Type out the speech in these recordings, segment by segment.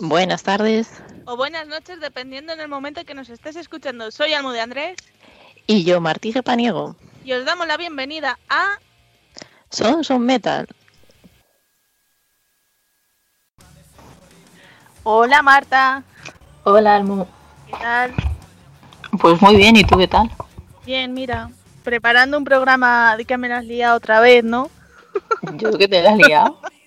Buenas tardes. O buenas noches, dependiendo en el momento que nos estés escuchando. Soy Almo de Andrés. Y yo, Martí Paniego. Y os damos la bienvenida a... Son Son Metal. Hola Marta. Hola Almo. ¿Qué tal? Pues muy bien, ¿y tú qué tal? Bien, mira, preparando un programa de que me las has liado otra vez, ¿no? Yo que te la has liado.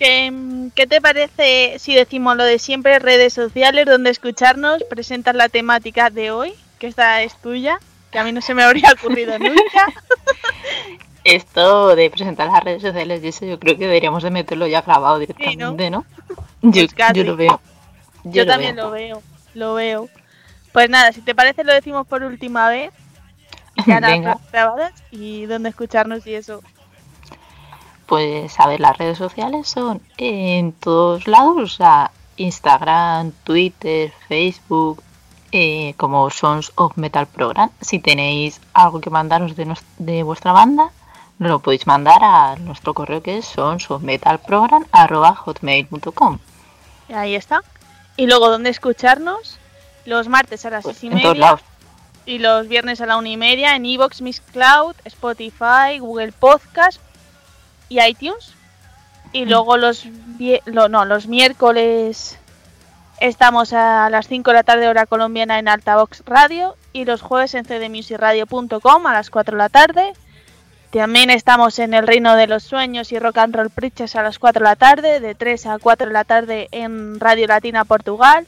¿Qué, ¿Qué, te parece si decimos lo de siempre, redes sociales, donde escucharnos, presentar la temática de hoy, que esta es tuya, que a mí no se me habría ocurrido nunca? Esto de presentar las redes sociales y eso yo creo que deberíamos de meterlo ya grabado directamente, Sí, ¿no? Yo, yo lo veo. Yo, también lo veo, lo veo. Pues nada, si te parece lo decimos por última vez. Y ya grabadas y dónde escucharnos y eso. Pues a ver, las redes sociales son en todos lados, o sea, Instagram, Twitter, Facebook, eh, como Sons of Metal Program. Si tenéis algo que mandaros de, vuestra banda, nos lo podéis mandar a nuestro correo que es sonsofmetalprogram.hotmail.com Y ahí está. Y luego dónde escucharnos los martes a las Pues seis y en todos media lados. y los viernes a la una y media en Evox, Mixcloud, Spotify, Google Podcast y iTunes. Y luego los, lo- no, los miércoles estamos a las 5 de la tarde hora colombiana en Altavox Radio y los jueves en cdmusicradio.com a las 4 de la tarde. También estamos en el Reino de los Sueños y Rock and Roll Preachers a las 4 de la tarde, de 3 a 4 de la tarde en Radio Latina Portugal,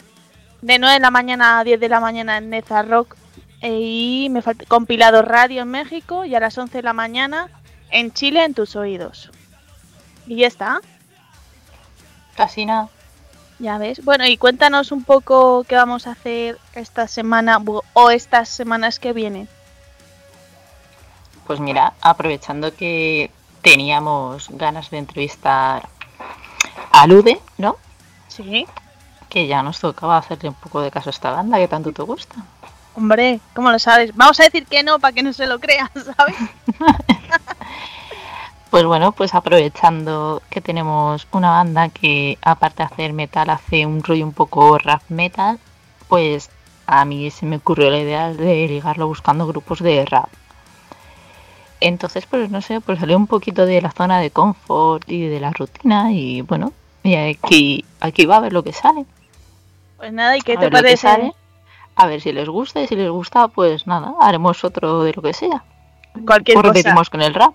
de 9 de la mañana a 10 de la mañana en Neza Rock eh, y me falta compilado radio en México y a las 11 de la mañana en Chile en tus oídos. Y ya está, Casi nada. ya ves. Bueno, y cuéntanos un poco qué vamos a hacer esta semana o estas semanas que vienen. Pues mira, aprovechando que teníamos ganas de entrevistar a Lude, ¿no? Sí. Que ya nos tocaba hacerle un poco de caso a esta banda que tanto te gusta. Hombre, ¿cómo lo sabes? Vamos a decir que no para que no se lo crean, ¿sabes? Pues bueno, pues aprovechando que tenemos una banda que aparte de hacer metal hace un rollo un poco rap metal, pues a mí se me ocurrió la idea de ligarlo buscando grupos de rap. Entonces, pues no sé, pues salió un poquito de la zona de confort y de la rutina y bueno, y aquí, aquí va a ver lo que sale. Pues nada, ¿y qué a te parece? A ver si les gusta y si les gusta, pues nada, haremos otro de lo que sea. Cualquier O cosa. repetimos con el rap.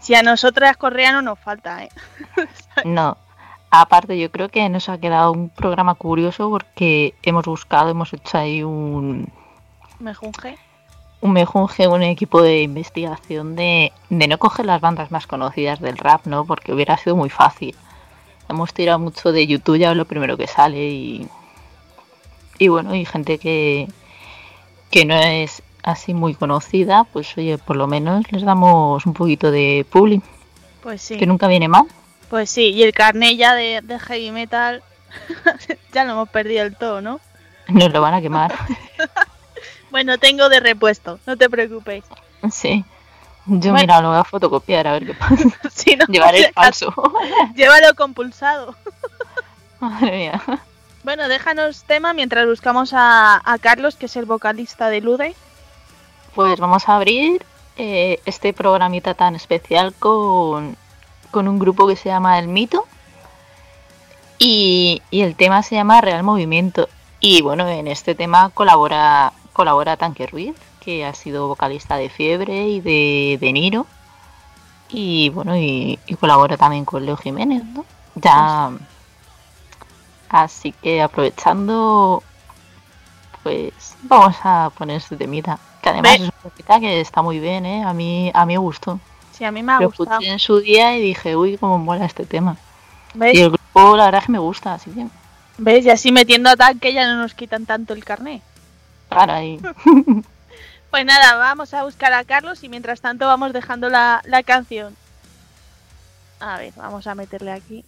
Si a nosotras Correa no nos falta, ¿eh? No. Aparte, yo creo que nos ha quedado un programa curioso porque hemos buscado, hemos hecho ahí un, Me junge. un mejunje, un equipo de investigación de, de no coger las bandas más conocidas del rap, ¿no? Porque hubiera sido muy fácil. Hemos tirado mucho de YouTube, ya es lo primero que sale y, y bueno, y gente que, que no es así muy conocida, pues oye, por lo menos les damos un poquito de publi, Pues sí. que nunca viene mal. Pues sí, y el carnet ya de, de heavy metal ya lo hemos perdido del todo, ¿no? Nos lo van a quemar. Bueno, tengo de repuesto, no te preocupes. Sí. Yo Bueno. mira, lo voy a fotocopiar a ver qué pasa. Si no, Llevaré el falso. Llévalo compulsado. Madre mía. Bueno, déjanos tema mientras buscamos a, a Carlos, que es el vocalista de Lude. Pues vamos a abrir eh, este programita tan especial con, con un grupo que se llama El Mito. Y, y el tema se llama Real Movimiento. Y bueno, en este tema colabora, colabora Tanque Ruiz, que ha sido vocalista de Fiebre y de, de Niro. Y bueno, y, y colabora también con Leo Jiménez, ¿no? Ya. Así que aprovechando, pues vamos a poner este temita. Que además es una temita que está muy bien, ¿eh? A mí, a mí me gustó. Sí, a mí me ha Lo gustado. escuché en su día y dije, uy, cómo mola este tema. ¿Ves? Y el grupo, la verdad es que me gusta, así que, ¿Ves? Y así metiendo a tanque ya no nos quitan tanto el carnet. para ahí. Pues nada, vamos a buscar a Carlos y mientras tanto vamos dejando la, la canción. A ver, vamos a meterle aquí.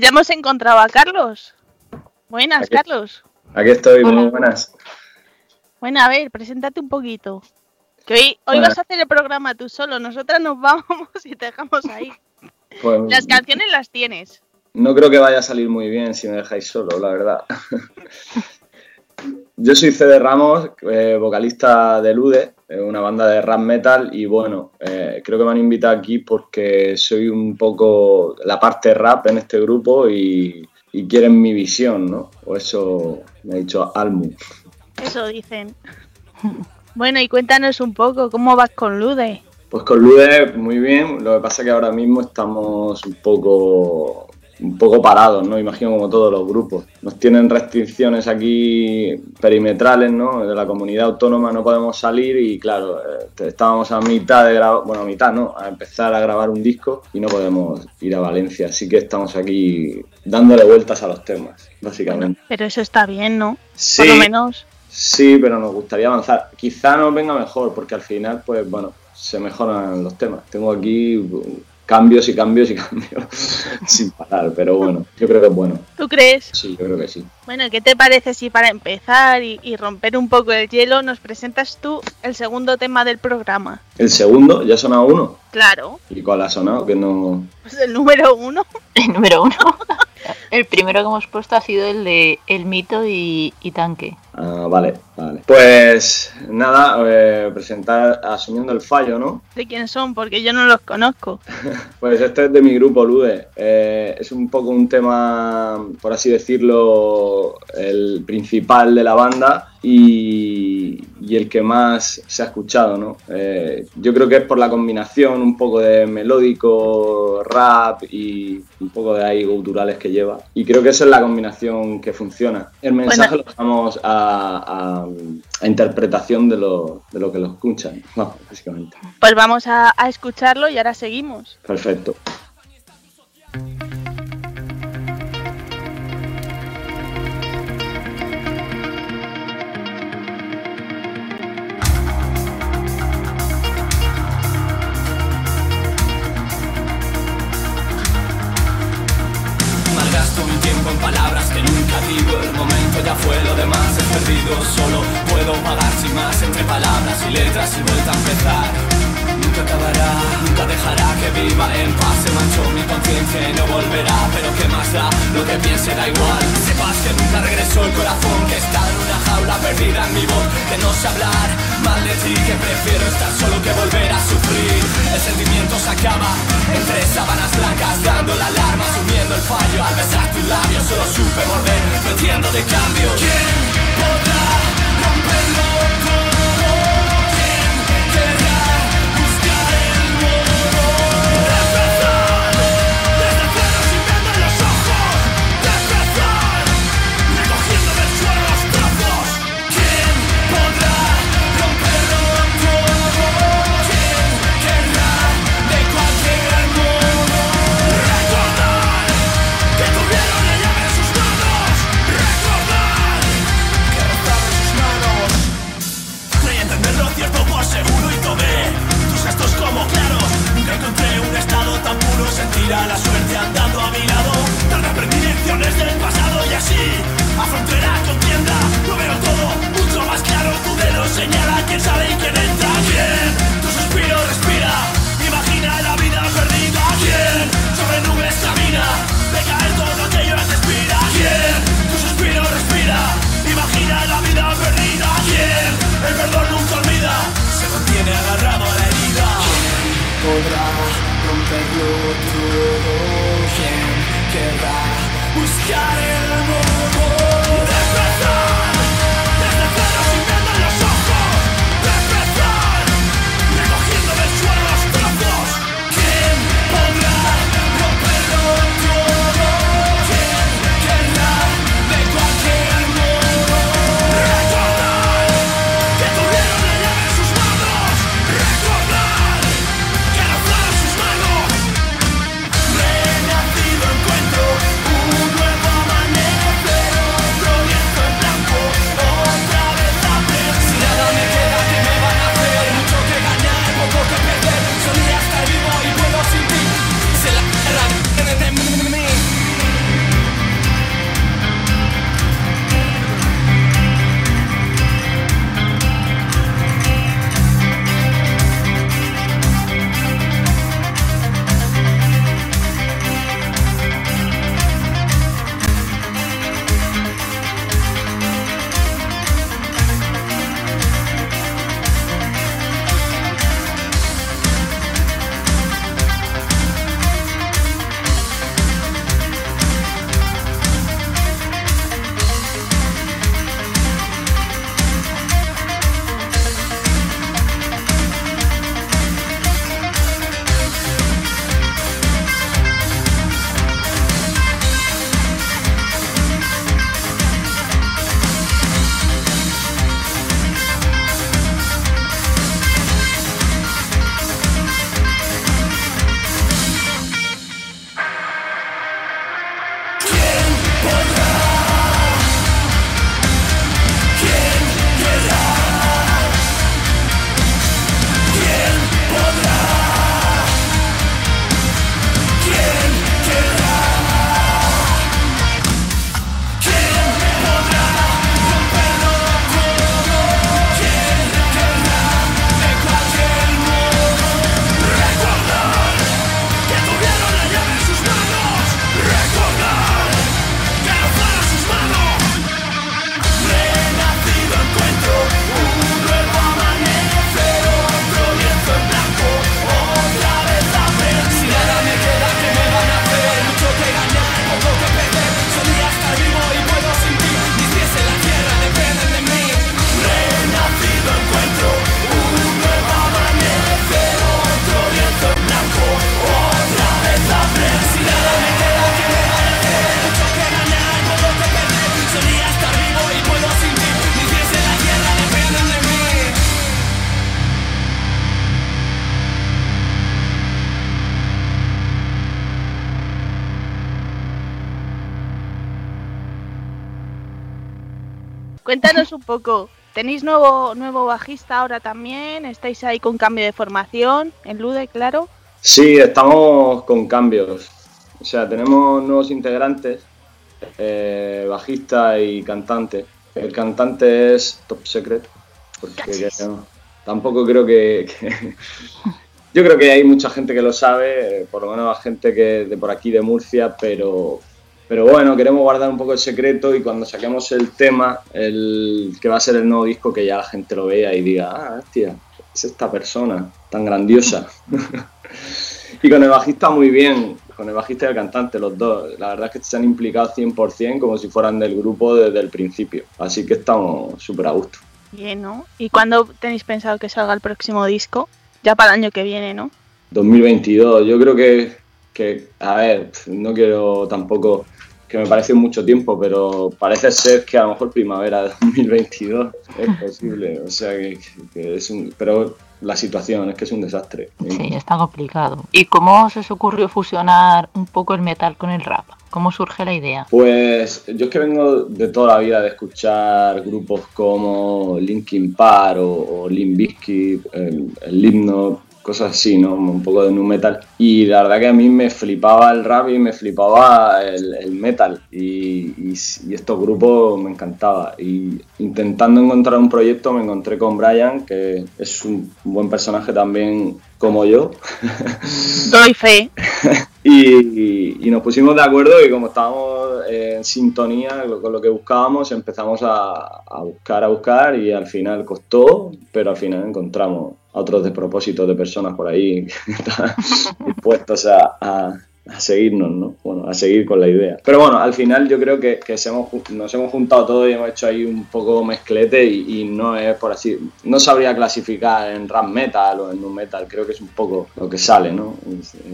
Pues ya hemos encontrado a Carlos. Buenas, Aquí. Carlos. Aquí estoy, Hola. muy buenas. Bueno, a ver, preséntate un poquito. Que hoy, hoy Bueno. vas a hacer el programa tú solo. Nosotras nos vamos y te dejamos ahí. Pues, Las canciones las tienes. no creo que vaya a salir muy bien si me dejáis solo, la verdad. Yo soy Cede Ramos, eh, vocalista de Lude, una banda de rap metal, y bueno, eh, creo que me han invitado aquí porque soy un poco la parte rap en este grupo y, y quieren mi visión, ¿no? O eso me ha dicho Almu. Eso dicen. Bueno, y cuéntanos un poco, ¿cómo vas con Lude? Pues con Lude muy bien, lo que pasa es que ahora mismo estamos un poco un poco parados, ¿no? Imagino como todos los grupos. Nos tienen restricciones aquí perimetrales, ¿no? De la comunidad autónoma no podemos salir y claro, eh, estábamos a mitad de grabar, bueno, a mitad, ¿no? A empezar a grabar un disco y no podemos ir a Valencia, así que estamos aquí dándole vueltas a los temas, básicamente. Pero eso está bien, ¿no? Sí, Por lo menos. Sí, pero nos gustaría avanzar. Quizá nos venga mejor, porque al final, pues bueno, se mejoran los temas. Tengo aquí cambios y cambios y cambios sin parar, pero bueno, yo creo que es bueno. ¿Tú crees? Sí, yo creo que sí. Bueno, ¿qué te parece si para empezar y, y romper un poco el hielo nos presentas tú el segundo tema del programa? El segundo, ya ha sonado uno. Claro, ¿Y cuál ha sonado? Que no. pues el número uno. El número uno. El primero que hemos puesto ha sido el de El mito y, y tanque. Ah, vale, vale. Pues nada, eh, presentar asumiendo el fallo, ¿no? ¿De quién son? Porque yo no los conozco. Pues este es de mi grupo Lude. Eh, es un poco un tema, por así decirlo, el principal de la banda y, y el que más se ha escuchado, ¿no? Eh, yo creo que es por la combinación un poco de melódico, rap y un poco de ahí culturales que lleva. Y creo que esa es la combinación que funciona. El mensaje lo dejamos a, a- a interpretación de lo, de lo que lo escuchan, no, básicamente. Pues vamos a, a escucharlo y ahora seguimos. Perfecto. Y vuelta a empezar. Nunca acabará Nunca dejará que viva en paz. Se manchó mi conciencia y no volverá Pero qué más da, lo que piense da igual. Sepas que nunca regresó el corazón Que está en una jaula perdida en mi voz. Que no sé hablar mal de ti Que prefiero estar solo que volver a sufrir. El sentimiento se acaba entre sábanas blancas Dando la alarma, asumiendo el fallo. Al besar tus labios solo supe volver No entiendo de cambio. ¿Quién podrá romperlo Veo todo mucho más claro Tu dedo señala quién sale y quién entra. Tu suspiro respira Imagina la vida perdida ¿Quién? Sobre nubes camina De caer todo aquello que expira ¿Quién? Tu suspiro respira Imagina la vida perdida ¿Quién? El perdón nunca olvida Se mantiene agarrado a la herida ¿Quién podrá romperlo todo? ¿Quién querrá buscar el poco. ¿Tenéis nuevo, nuevo bajista ahora también? ¿Estáis ahí con cambio de formación? En Lude, claro. Sí, estamos con cambios. O sea, tenemos nuevos integrantes, eh, bajista y cantante. El cantante es Top Secret, porque tampoco creo que, que, Yo creo que hay mucha gente que lo sabe, por lo menos la gente que de por aquí de Murcia, pero, pero bueno, queremos guardar un poco el secreto y cuando saquemos el tema, el que va a ser el nuevo disco, que ya la gente lo vea y diga, ah, hostia, es esta persona tan grandiosa. y con el bajista muy bien, con el bajista y el cantante, los dos. La verdad es que se han implicado 100% como si fueran del grupo desde el principio. Así que estamos súper a gusto. Bien, ¿no? ¿Y cuándo tenéis pensado que salga el próximo disco? Ya para el año que viene, ¿no? 2022, yo creo que, que, a ver, no quiero tampoco que me parece mucho tiempo, pero parece ser que a lo mejor primavera de 2022 es posible. O sea que, que es un. Pero la situación es que es un desastre. Sí, está complicado. ¿Y cómo se os ocurrió fusionar un poco el metal con el rap? ¿Cómo surge la idea? Pues yo es que vengo de toda la vida de escuchar grupos como Linkin Park o, o Limp Bizkit, el, el himno, cosas así, ¿no? Un poco de nu metal. Y la verdad que a mí me flipaba el rap y me flipaba el, el metal. Y, y, y estos grupos me encantaba. Y intentando encontrar un proyecto me encontré con Brian, que es un buen personaje también como yo. Doy fe. y, y nos pusimos de acuerdo y como estábamos en sintonía con lo que buscábamos, empezamos a, a buscar, a buscar y al final costó, pero al final encontramos a otros despropósitos de personas por ahí dispuestos a, a seguirnos, ¿no? Bueno, a seguir con la idea. Pero bueno, al final yo creo que, que se hemos, nos hemos juntado todos y hemos hecho ahí un poco mezclete y, y, no es por así, no sabría clasificar en rap metal o en nu metal, creo que es un poco lo que sale, ¿no?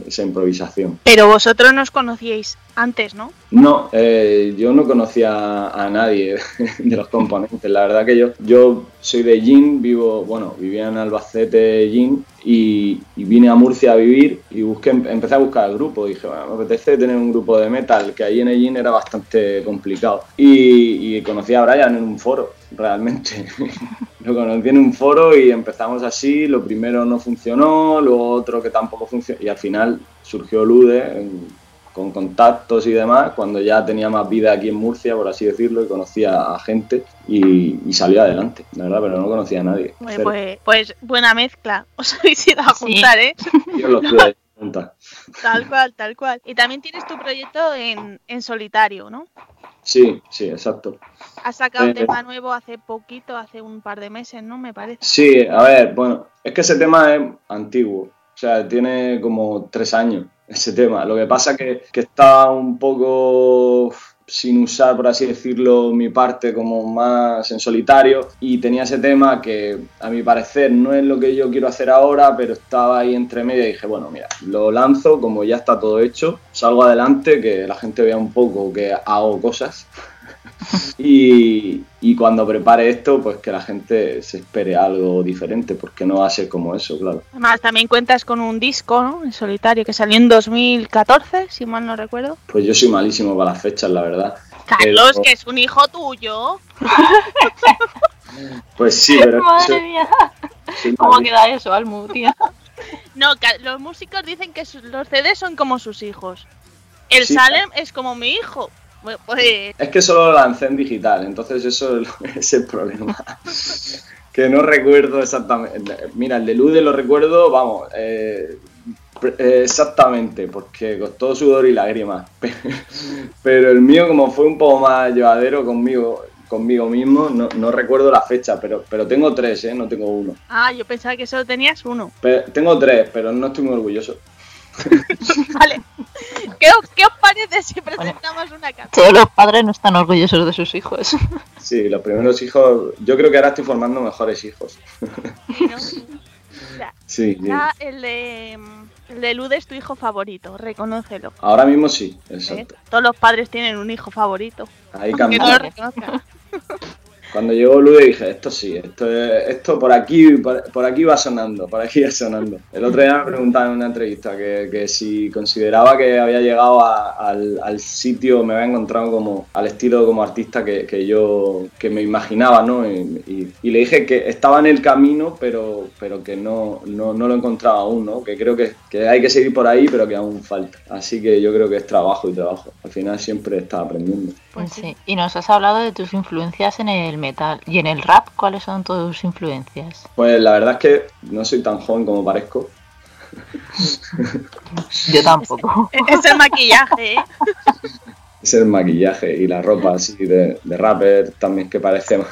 Esa improvisación. Pero vosotros nos conocíais antes, ¿no? No, eh, yo no conocía a nadie de los componentes, la verdad que yo, yo soy de Gin, vivo, bueno, vivía en Albacete, Gin, y, y, vine a Murcia a vivir y busqué, empecé a buscar el grupo. Dije, bueno, me apetece tener un grupo de metal, que ahí en Egin era bastante complicado. Y, y, conocí a Brian en un foro, realmente. lo conocí en un foro y empezamos así. Lo primero no funcionó, lo otro que tampoco funcionó. Y al final surgió Lude con contactos y demás, cuando ya tenía más vida aquí en Murcia, por así decirlo, y conocía a gente y, y salió adelante, la verdad, pero no conocía a nadie. Pues, pues, pues, buena mezcla, os habéis ido a juntar, ¿eh? Yo tuve juntar. Tal cual, tal cual. Y también tienes tu proyecto en, en solitario, ¿no? Sí, sí, exacto. Has sacado eh, un tema nuevo hace poquito, hace un par de meses, ¿no? Me parece. Sí, a ver, bueno, es que ese tema es antiguo, o sea, tiene como tres años ese tema. Lo que pasa que, que está un poco sin usar, por así decirlo, mi parte como más en solitario y tenía ese tema que a mi parecer no es lo que yo quiero hacer ahora, pero estaba ahí entre medio y dije, bueno, mira, lo lanzo, como ya está todo hecho, salgo adelante, que la gente vea un poco que hago cosas. y, y, cuando prepare esto, pues que la gente se espere algo diferente, porque no va a ser como eso, claro. Además, también cuentas con un disco, ¿no? En solitario, que salió en 2014, si mal no recuerdo. Pues yo soy malísimo para las fechas, la verdad. Carlos, pero... que es un hijo tuyo. pues sí, pero... Madre mía. ¿Cómo queda eso, Almu, tía? No, los músicos dicen que los CDs son como sus hijos. El sí, Salem es como mi hijo. Pues... Es que solo lo lancé en digital, entonces eso es el problema. que no recuerdo exactamente. Mira, el de Lude lo recuerdo, vamos, eh, exactamente, porque costó sudor y lágrimas. Pero el mío, como fue un poco más llevadero conmigo, conmigo mismo, no, no recuerdo la fecha, pero, pero tengo tres, ¿eh? no tengo uno. Ah, yo pensaba que solo tenías uno. Pero, tengo tres, pero no estoy muy orgulloso. Vale. ¿Qué, ¿Qué, os parece si presentamos bueno, una carta? Todos los padres no están orgullosos de sus hijos. Sí, los primeros hijos. Yo creo que ahora estoy formando mejores hijos. Sí, ¿no? o sea, sí, ya sí. El, de, el de Lude es tu hijo favorito, reconócelo. Ahora mismo sí, exacto. ¿Eh? Todos los padres tienen un hijo favorito. Ahí cambió. No lo reconozcan. Cuando llegó Lude dije, esto sí, esto, esto por aquí por, aquí va sonando, por aquí va sonando. El otro día me preguntaban en una entrevista que, que si consideraba que había llegado a, al, sitio, me había encontrado como al estilo como artista que, que yo que me imaginaba, ¿no? Y, le dije que estaba en el camino, pero, pero que no, no, no lo encontraba aún, ¿no? Que creo que, que hay que seguir por ahí, pero que aún falta. Así que yo creo que es trabajo y trabajo. Al final siempre está aprendiendo. Pues sí. Y nos has hablado de tus influencias en el metal. ¿Y en el rap cuáles son tus influencias? Pues la verdad es que no soy tan joven como parezco. Yo tampoco. Es el maquillaje, ¿eh? Es el maquillaje y la ropa así de, de rapper también que parece más.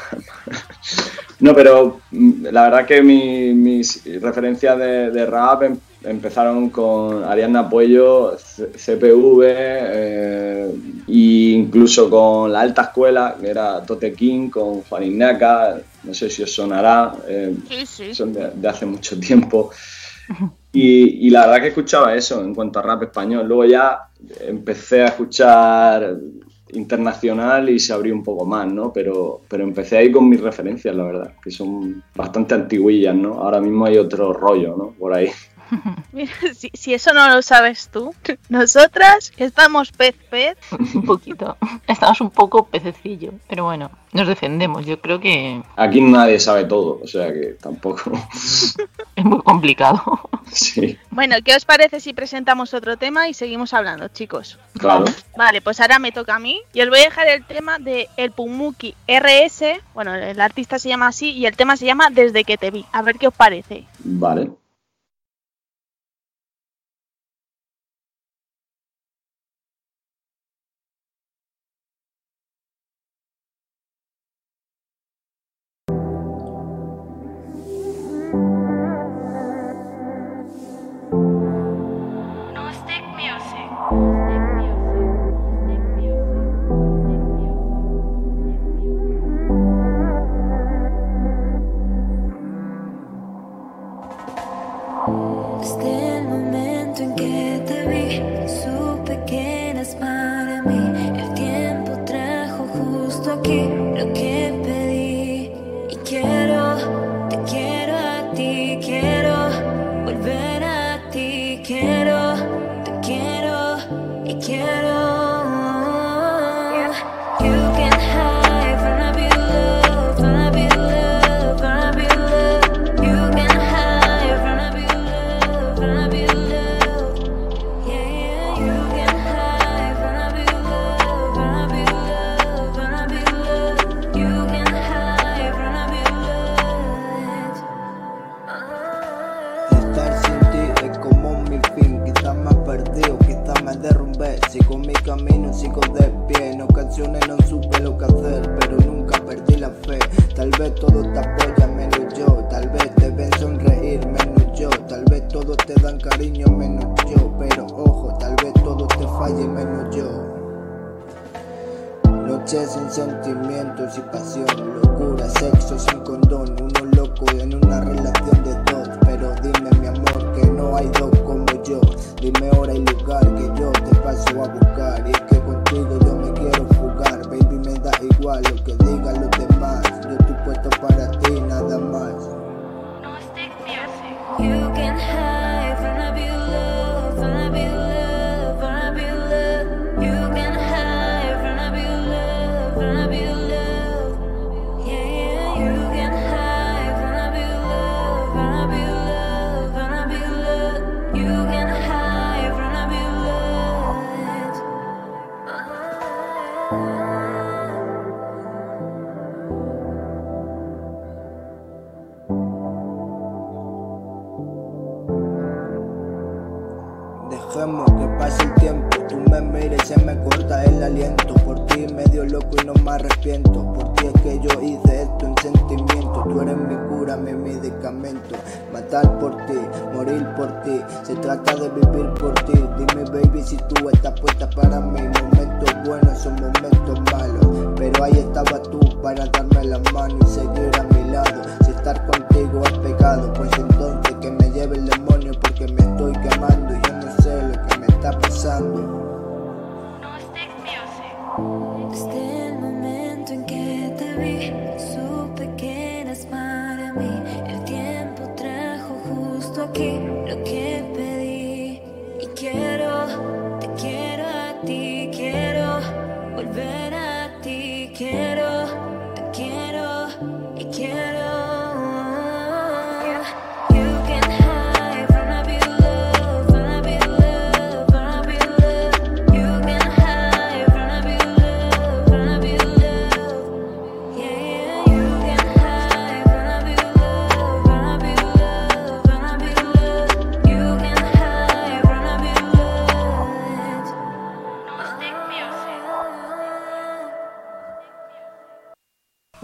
No, pero mm, la verdad que mi- mis referencias de, de rap empezaron con Ariadna Puello, CPV eh, e incluso con la alta escuela, que era Tote King, con Juan Ignaca, no sé si os sonará, eh, Sí, sí. son de, de hace mucho tiempo. Y, y la verdad que escuchaba eso en cuanto a rap español. Luego ya empecé a escuchar internacional y se abrió un poco más, ¿no? Pero, pero empecé ahí con mis referencias, la verdad, que son bastante antiguillas, ¿no? Ahora mismo hay otro rollo, ¿no? Por ahí. Mira, si, si eso no lo sabes tú, nosotras que estamos pez pez, Un poquito. Estamos un poco pececillo, pero bueno, nos defendemos. Yo creo que Aquí nadie sabe todo, o sea que tampoco. es muy complicado. sí, Bueno, ¿qué os parece si presentamos otro tema y seguimos hablando, chicos? claro. Vale, pues ahora me toca a mí y os voy a dejar el tema de El Pumuki RS. Bueno, el artista se llama así y el tema se llama Desde que te vi. A ver qué os parece. Vale. walking Por ti, morir por ti. Se trata de vivir por ti. Dime, baby, si tú estás puesta para mí. Momentos buenos son momentos malos. Pero ahí estaba tú para darme la mano y seguir a mi lado. Si estar contigo es pecado, pues entonces que me lleve el demonio porque me estoy quemando y yo no sé lo que me está pasando. Aquí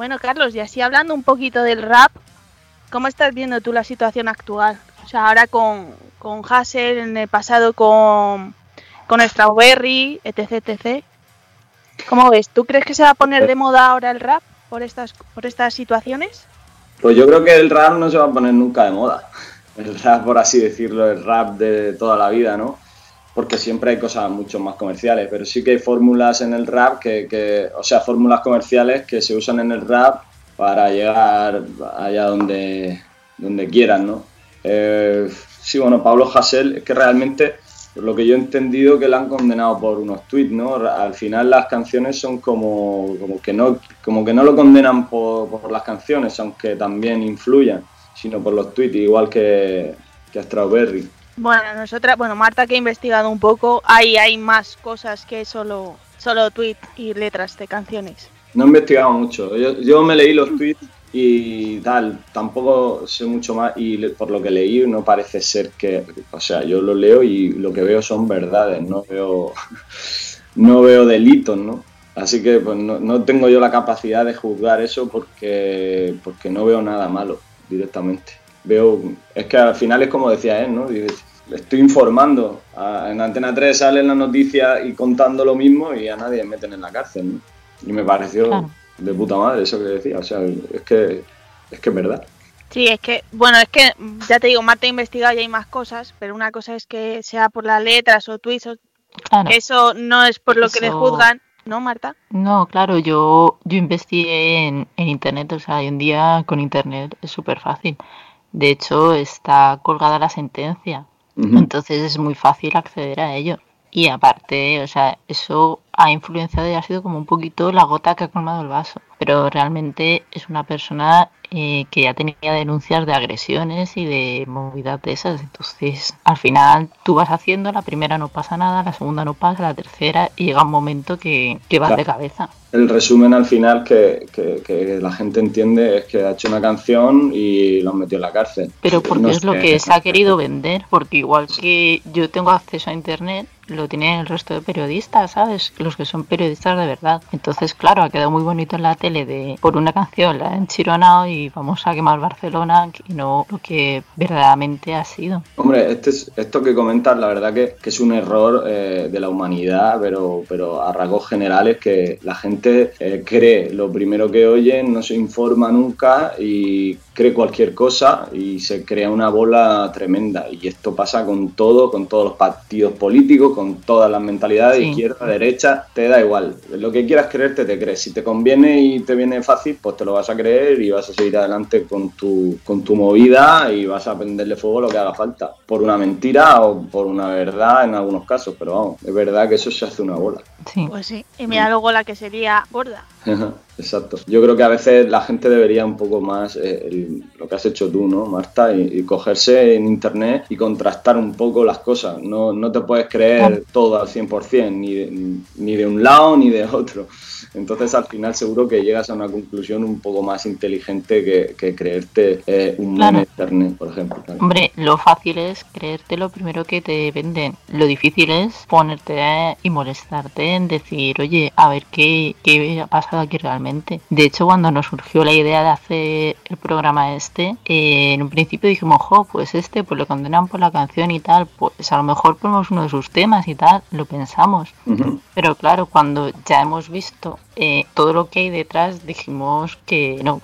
Bueno, Carlos, y así hablando un poquito del rap, ¿cómo estás viendo tú la situación actual? O sea, ahora con, con Hassel, en el pasado con, con Strawberry, etc, etc. ¿Cómo ves? ¿Tú crees que se va a poner de moda ahora el rap por estas, por estas situaciones? Pues yo creo que el rap no se va a poner nunca de moda. El rap, por así decirlo, el rap de toda la vida, ¿no? Porque siempre hay cosas mucho más comerciales, pero sí que hay fórmulas en el rap, que, que, o sea, fórmulas comerciales que se usan en el rap para llegar allá donde, donde quieran, ¿no? Eh, sí, bueno, Pablo Hassel, es que realmente, por lo que yo he entendido, que la han condenado por unos tweets, ¿no? Al final las canciones son como, como, que, no, como que no lo condenan por, por las canciones, aunque también influyan, sino por los tweets, igual que, que a Strawberry. Bueno, nosotras, bueno, Marta que ha investigado un poco, hay, hay más cosas que solo, solo tweet y letras de canciones. No he investigado mucho. Yo, yo me leí los tweets y tal, tampoco sé mucho más y por lo que leí no parece ser que, o sea, yo lo leo y lo que veo son verdades, no veo, no veo delitos, ¿no? Así que pues no, no tengo yo la capacidad de juzgar eso porque, porque no veo nada malo directamente. Veo, es que al final es como decía él, ¿no? Estoy informando. A- en Antena 3 salen las noticias y contando lo mismo y a nadie meten en la cárcel, ¿no? Y me pareció Claro. de puta madre eso que decía. O sea, es que es que es verdad. Sí, es que, bueno, es que, ya te digo, Marta ha investigado y hay más cosas, pero una cosa es que sea por las letras o tweets, o- Claro. que eso no es por lo que le juzgan, ¿no, Marta? No, claro, yo, yo investigué en, en internet, o sea, hoy en día con internet es súper fácil. De hecho, está colgada la sentencia, Entonces es muy fácil acceder a ello. Y aparte, o sea, eso ha influenciado y ha sido como un poquito la gota que ha colmado el vaso. Pero realmente es una persona eh, que ya tenía denuncias de agresiones y de movidas de esas. Entonces, al final tú vas haciendo, la primera no pasa nada, la segunda no pasa, la tercera, y llega un momento que, que vas Claro. de cabeza. El resumen al final que, que- que la gente entiende es que ha hecho una canción y lo han metido en la cárcel. Pero porque No es lo que se ha querido vender, porque igual que yo tengo acceso a internet, lo tienen el resto de periodistas, ¿sabes? Los que son periodistas de verdad. Entonces, claro, ha quedado muy bonito en la tele de por una canción la han chironado y vamos a quemar Barcelona y no lo que verdaderamente ha sido. Hombre, este es- esto que comentas, la verdad que, que es un error eh, de la humanidad, pero, pero a rasgos generales que la gente eh, cree lo primero que oye, no se informa nunca y cree cualquier cosa y se crea una bola tremenda. Y esto pasa con todo, con todos los partidos políticos, con todas las mentalidades, Sí. izquierda, derecha, te da igual. Lo que quieras creerte te crees. Si te conviene y te viene fácil, pues te lo vas a creer y vas a seguir adelante con tu, con tu movida y vas a prenderle fuego lo que haga falta. Por una mentira o por una verdad en algunos casos, pero vamos, es verdad que eso se hace una bola. Sí. Pues sí. Y mira luego la que sería gorda. Exacto. Yo creo que a veces la gente debería un poco más eh, el- lo que has hecho tú, ¿no, Marta? Y, y cogerse en internet y contrastar un poco las cosas. No, no te puedes creer todo al 100%, ni de, ni de un lado ni de otro. Entonces al final seguro que llegas a una conclusión un poco más inteligente que, que creerte eh, un Claro. meme internet, por ejemplo. claro. Hombre, lo fácil es creerte lo primero que te venden. Lo difícil es ponerte y molestarte en decir, oye, a ver qué, qué ha pasado aquí realmente. De hecho, cuando nos surgió la idea de hacer el programa este, eh, en un principio dijimos, jo, pues este, pues lo condenan por la canción y tal, pues a lo mejor ponemos uno de sus temas y tal, lo pensamos. Ujú. Pero claro, cuando ya hemos visto eh, todo lo que hay detrás, dijimos que no.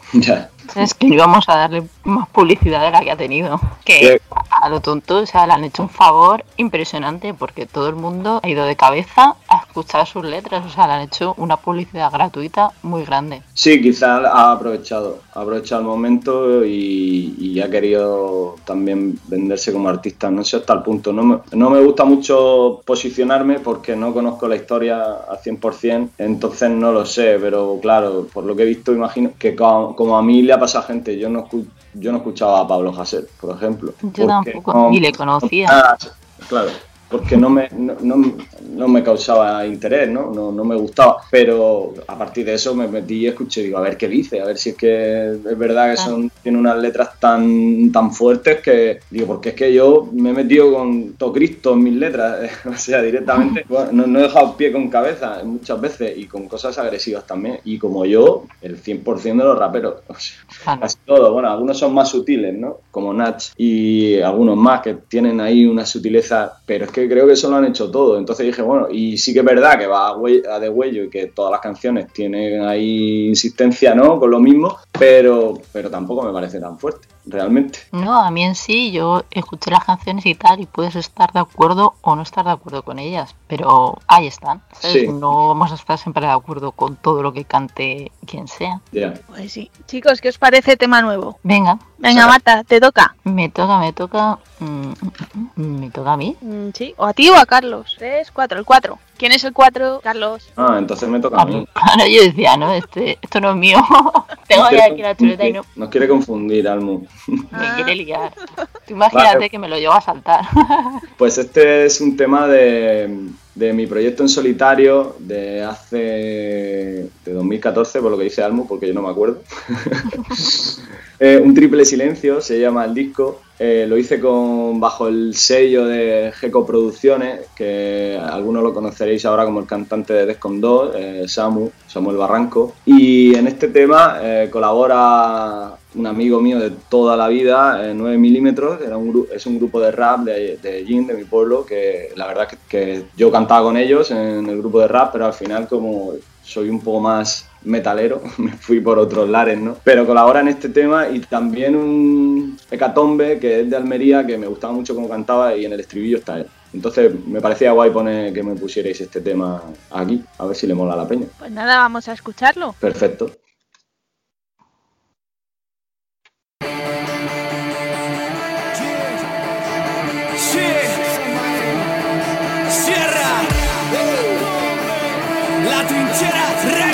Es que íbamos a darle más publicidad de la que ha tenido. Que a lo tonto, o sea, le han hecho un favor impresionante porque todo el mundo ha ido de cabeza a escuchar sus letras. O sea, le han hecho una publicidad gratuita muy grande. Sí, quizás ha aprovechado, ha aprovechado el momento y, y ha querido también venderse como artista, no sé hasta el punto. No me, no me gusta mucho posicionarme porque no conozco la historia al 100%, entonces no lo sé, pero claro, por lo que he visto, imagino que como, como a mí le ha pasado gente, yo no, yo no escuchaba a Pablo Hasél, por ejemplo. Yo tampoco, no- ni le conocía. Claro. Porque no me, no, no- no me causaba interés, ¿no? ¿no? no me gustaba. Pero a partir de eso me metí y escuché, digo, a ver qué dice, a ver si es que es verdad que son, tiene unas letras tan, tan fuertes que, digo, porque es que yo me he metido con todo Cristo en mis letras, o sea, directamente, bueno, no, no he dejado pie con cabeza muchas veces y con cosas agresivas también. Y como yo, el 100% de los raperos, o sea. Casi todo. Bueno, algunos son más sutiles, ¿no? Como Nach y algunos más que tienen ahí una sutileza, pero es que creo que eso lo han hecho todo. Entonces dije, bueno, y sí que es verdad que va a, de huello y que todas las canciones tienen ahí insistencia, ¿no? Con lo mismo, pero, pero tampoco me parece tan fuerte, realmente. No, a mí en sí, yo escuché las canciones y tal, y puedes estar de acuerdo o no estar de acuerdo con ellas, pero ahí están. ¿sabes? Sí. No vamos a estar siempre de acuerdo con todo lo que cante quien sea. Ya. Pues sí. Chicos, ¿qué os parece tema nuevo? Venga, Venga, Saca. Marta, te toca. me toca, me toca. mm, mm, mm, me toca a mí. Mm, sí, o a ti o a Carlos. Tres, cuatro, el cuatro. ¿Quién es el cuatro? Carlos. Ah, entonces me toca a mí. Ahora yo decía, ¿no? Este, esto no es mío. Tengo ya aquí la chuleta y no Nos quiere confundir, Almu. me Ah. quiere liar. Tú imagínate Vale. que me lo llevo a saltar. Pues este es un tema de, de mi proyecto en solitario de hace. de 2014, por lo que dice Almu, porque yo no me acuerdo. Eh, un triple silencio se llama el disco. Eh, lo hice con bajo el sello de Geco Producciones, que algunos lo conoceréis ahora como el cantante de Descon 2, eh, Samu, Samuel Barranco. Y en este tema colabora un amigo mío de toda la vida, eh, 9 milímetros, era un es un grupo de rap de, de Jin, de mi pueblo, que la verdad que, que yo cantaba con ellos en el grupo de rap, pero al final como soy un poco más metalero, me fui por otros lares, ¿no? Pero colabora en este tema y también un Hecatombe, que es de Almería, que me gustaba mucho como cantaba y en el estribillo está él. Entonces me parecía guay poner que me pusierais este tema aquí, a ver si le mola a la peña. Pues nada, vamos a escucharlo. Perfecto. La trinchera,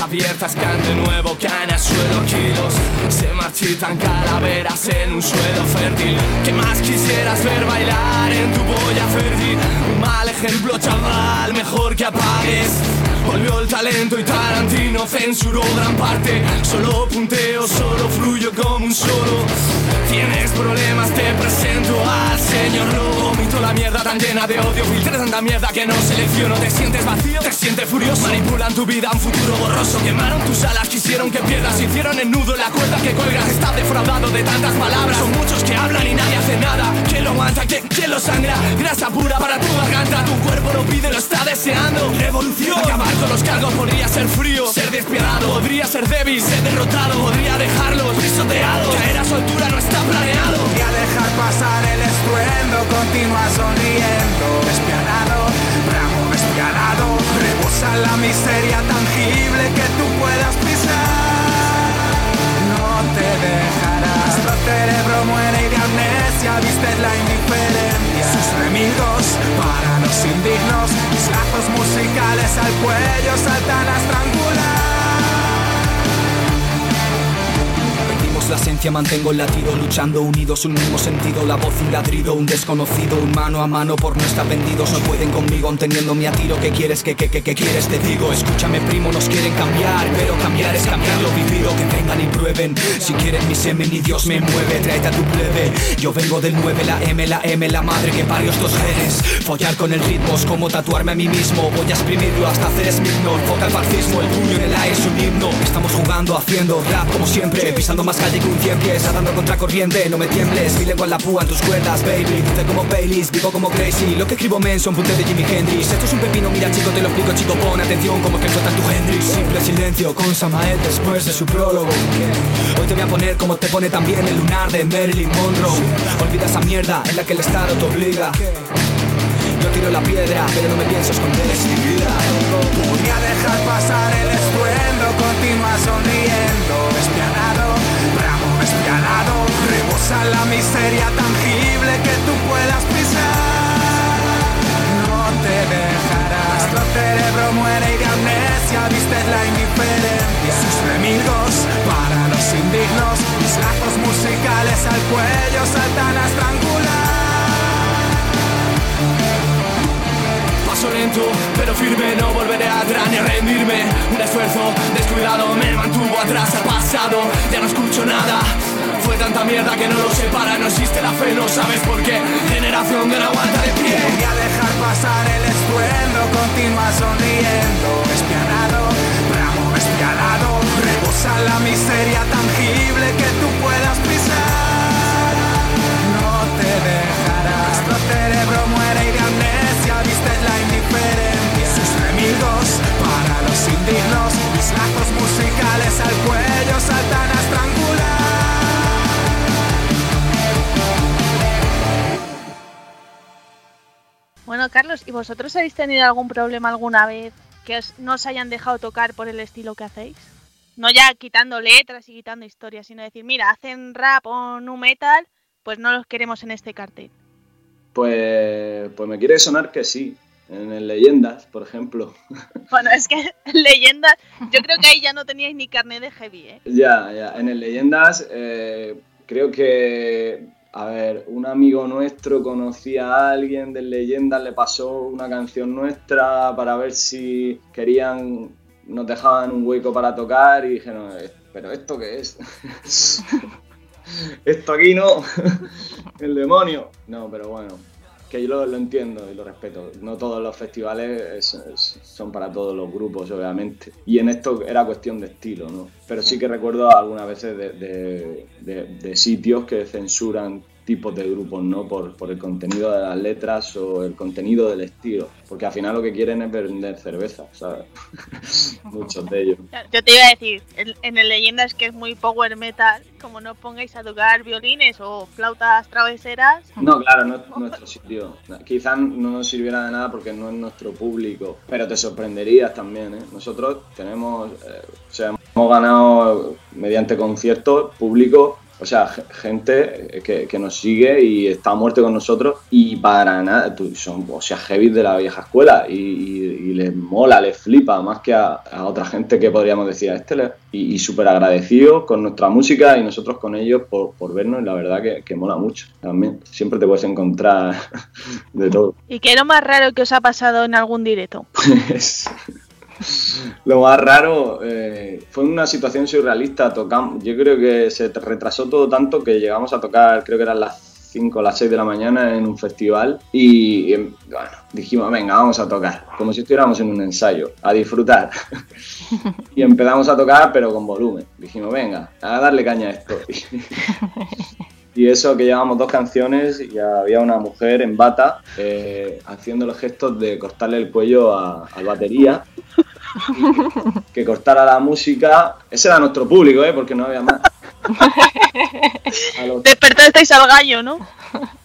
abiertas caen de nuevo, caen al suelo kilos. Se marchitan calaveras en un suelo fértil. ¿Qué más quisieras ver bailar en tu polla fértil? Un mal ejemplo, chaval, mejor que apagues. Volvió el talento y Tarantino censuró gran parte. Solo punteo, solo fluyo como un solo. Tienes problemas, te presento al señor Lobo. Vomito la mierda tan llena de odio. Filtré tanta mierda que no selecciono. Te sientes vacío, te sientes furioso. Manipulan tu vida, un futuro borroso. Quemaron tus alas, quisieron que pierdas. Hicieron el nudo, la cuerda que cuelgas. Estás defraudado de tantas palabras. Son muchos que hablan y nadie hace nada. ¿Quién lo aguanta? ¿Quién, quién lo sangra? Grasa pura para tu garganta. Tu cuerpo lo pide, lo está deseando. Revolución. Acabar con los cargos podría ser frío. Ser despiadado, podría ser débil. Ser derrotado, podría dejarlos pisoteados. Caer a su altura no está planeado. Y a dejar pasar el estruendo continúa sonriendo Despiadado, bravo, despiadado Rebosa la miseria tangible que tú puedas pisar. No te dejarás Nuestro cerebro muere y de amnesia vistes la indiferencia. Sus enemigos para los indignos. Mis lazos musicales al cuello saltan a estrangular La esencia, mantengo el latido Luchando unidos, un mismo sentido La voz, un ladrido, un desconocido Un mano a mano por no estar vendidos No pueden conmigo, mi a tiro ¿Qué quieres, qué, qué, qué, qué quieres? Te digo, escúchame primo, nos quieren cambiar Pero cambiar es cambiar lo vivido Que vengan y prueben. Si quieren mi semen y Dios me mueve Tráete a tu plebe. Yo vengo del 9, la M, la M, la madre que parió estos genes. Follar con el ritmo es como tatuarme a mí mismo Voy a exprimirlo hasta hacer Smith Foca el fascismo, el puño en el aire es un himno. Estamos jugando, haciendo rap como siempre Pisando más calle que un cien pies contra corriente, no me tiembles Mi lengua en la púa en tus cuerdas, baby. Dulce como Baileys, vivo como crazy Lo que escribo men son puntes de Jimi Hendrix. Esto es un pepino, mira chico, te lo explico chico. Pon atención como que suelta tu Hendrix. Simple silencio con Samael después de su prólogo. Hoy te voy a poner como te pone también el lunar de Marilyn Monroe. Olvida esa mierda en la que el Estado te obliga. Yo tiro la piedra, pero no me pienso esconder. Es mi vida. Dejar pasar el estruendo, continúa sonriendo La miseria tangible que tú puedas pisar. No te dejarás. Nuestro cerebro muere y de amnesia vistes la indiferencia. Sus enemigos para los indignos. Mis lazos musicales al cuello saltan a estrangular. Pero firme, no volveré atrás ni a rendirme. Un esfuerzo descuidado me mantuvo atrás al pasado. Ya no escucho nada. Fue tanta mierda que no lo separa, no existe la fe, no sabes por qué. Generación de no aguanta de pie. Voy a dejar pasar el estruendo, continúa sonriendo, despiadado, bravo, despiadado, rebosa la miseria tangible que tú puedas pisar. No te dejarás, nuestro cerebro muere y de amnesia vistes la. Para los indignos, mis lazos musicales al cuello saltan a estrangular. Bueno, Carlos, ¿y vosotros habéis tenido algún problema alguna vez que os, no os hayan dejado tocar por el estilo que hacéis? No ya quitando letras y quitando historias, sino decir, mira, hacen rap o nu metal, pues no los queremos en este cartel. Pues, pues me quiere sonar que sí. En el Leyendas, por ejemplo. Bueno, es que leyendas, yo creo que ahí ya no teníais ni carnet de heavy, ¿eh? Ya, ya. En el Leyendas, eh, creo que, a ver, un amigo nuestro conocía a alguien del Leyendas, le pasó una canción nuestra para ver si querían, nos dejaban un hueco para tocar y dijeron, "Eh, ¿pero esto qué es? esto aquí no, el demonio. No, pero bueno, que yo lo, lo entiendo y lo respeto. No todos los festivales es- es- son para todos los grupos, obviamente. Y en esto era cuestión de estilo, ¿no? Pero sí que recuerdo algunas veces de, de- de- de sitios que censuran tipos de grupos, ¿no? Por, por el contenido de las letras o el contenido del estilo. Porque al final lo que quieren es vender cerveza, ¿sabes? Muchos de ellos. Yo te iba a decir, en, en el leyendas que es muy power metal, como no pongáis a tocar violines o flautas traveseras, No, claro, no es nuestro sitio. Quizás no nos sirviera de nada porque no es nuestro público, pero te sorprenderías también. ¿eh? Nosotros tenemos, eh, o sea, hemos ganado mediante conciertos públicos, o sea, ge- gente eh, que, que nos sigue y está a muerte con nosotros y para nada, son, o sea, heavy de la vieja escuela y, y- y les mola, les flipa más que a, a otra gente que podríamos decir a este le- y, y súper agradecidos con nuestra música y nosotros con ellos por, por vernos y la verdad que, que mola mucho también. Siempre te puedes encontrar de todo. ¿y qué es lo más raro que os ha pasado en algún directo? Pues, lo más raro eh, fue una situación surrealista. Tocamos, yo creo que se retrasó todo tanto que llegamos a tocar, creo que eran las 5 o las 6 de la mañana en un festival y bueno, dijimos, venga, vamos a tocar, como si estuviéramos en un ensayo, a disfrutar. y empezamos a tocar pero con volumen. Dijimos, venga, a darle caña a esto. Y eso que llevábamos dos canciones y había una mujer en bata eh, haciendo los gestos de cortarle el cuello a- al batería. Que cortara la música. Ese era nuestro público, ¿eh? porque no había más. Los- Despertasteis al gallo, ¿no?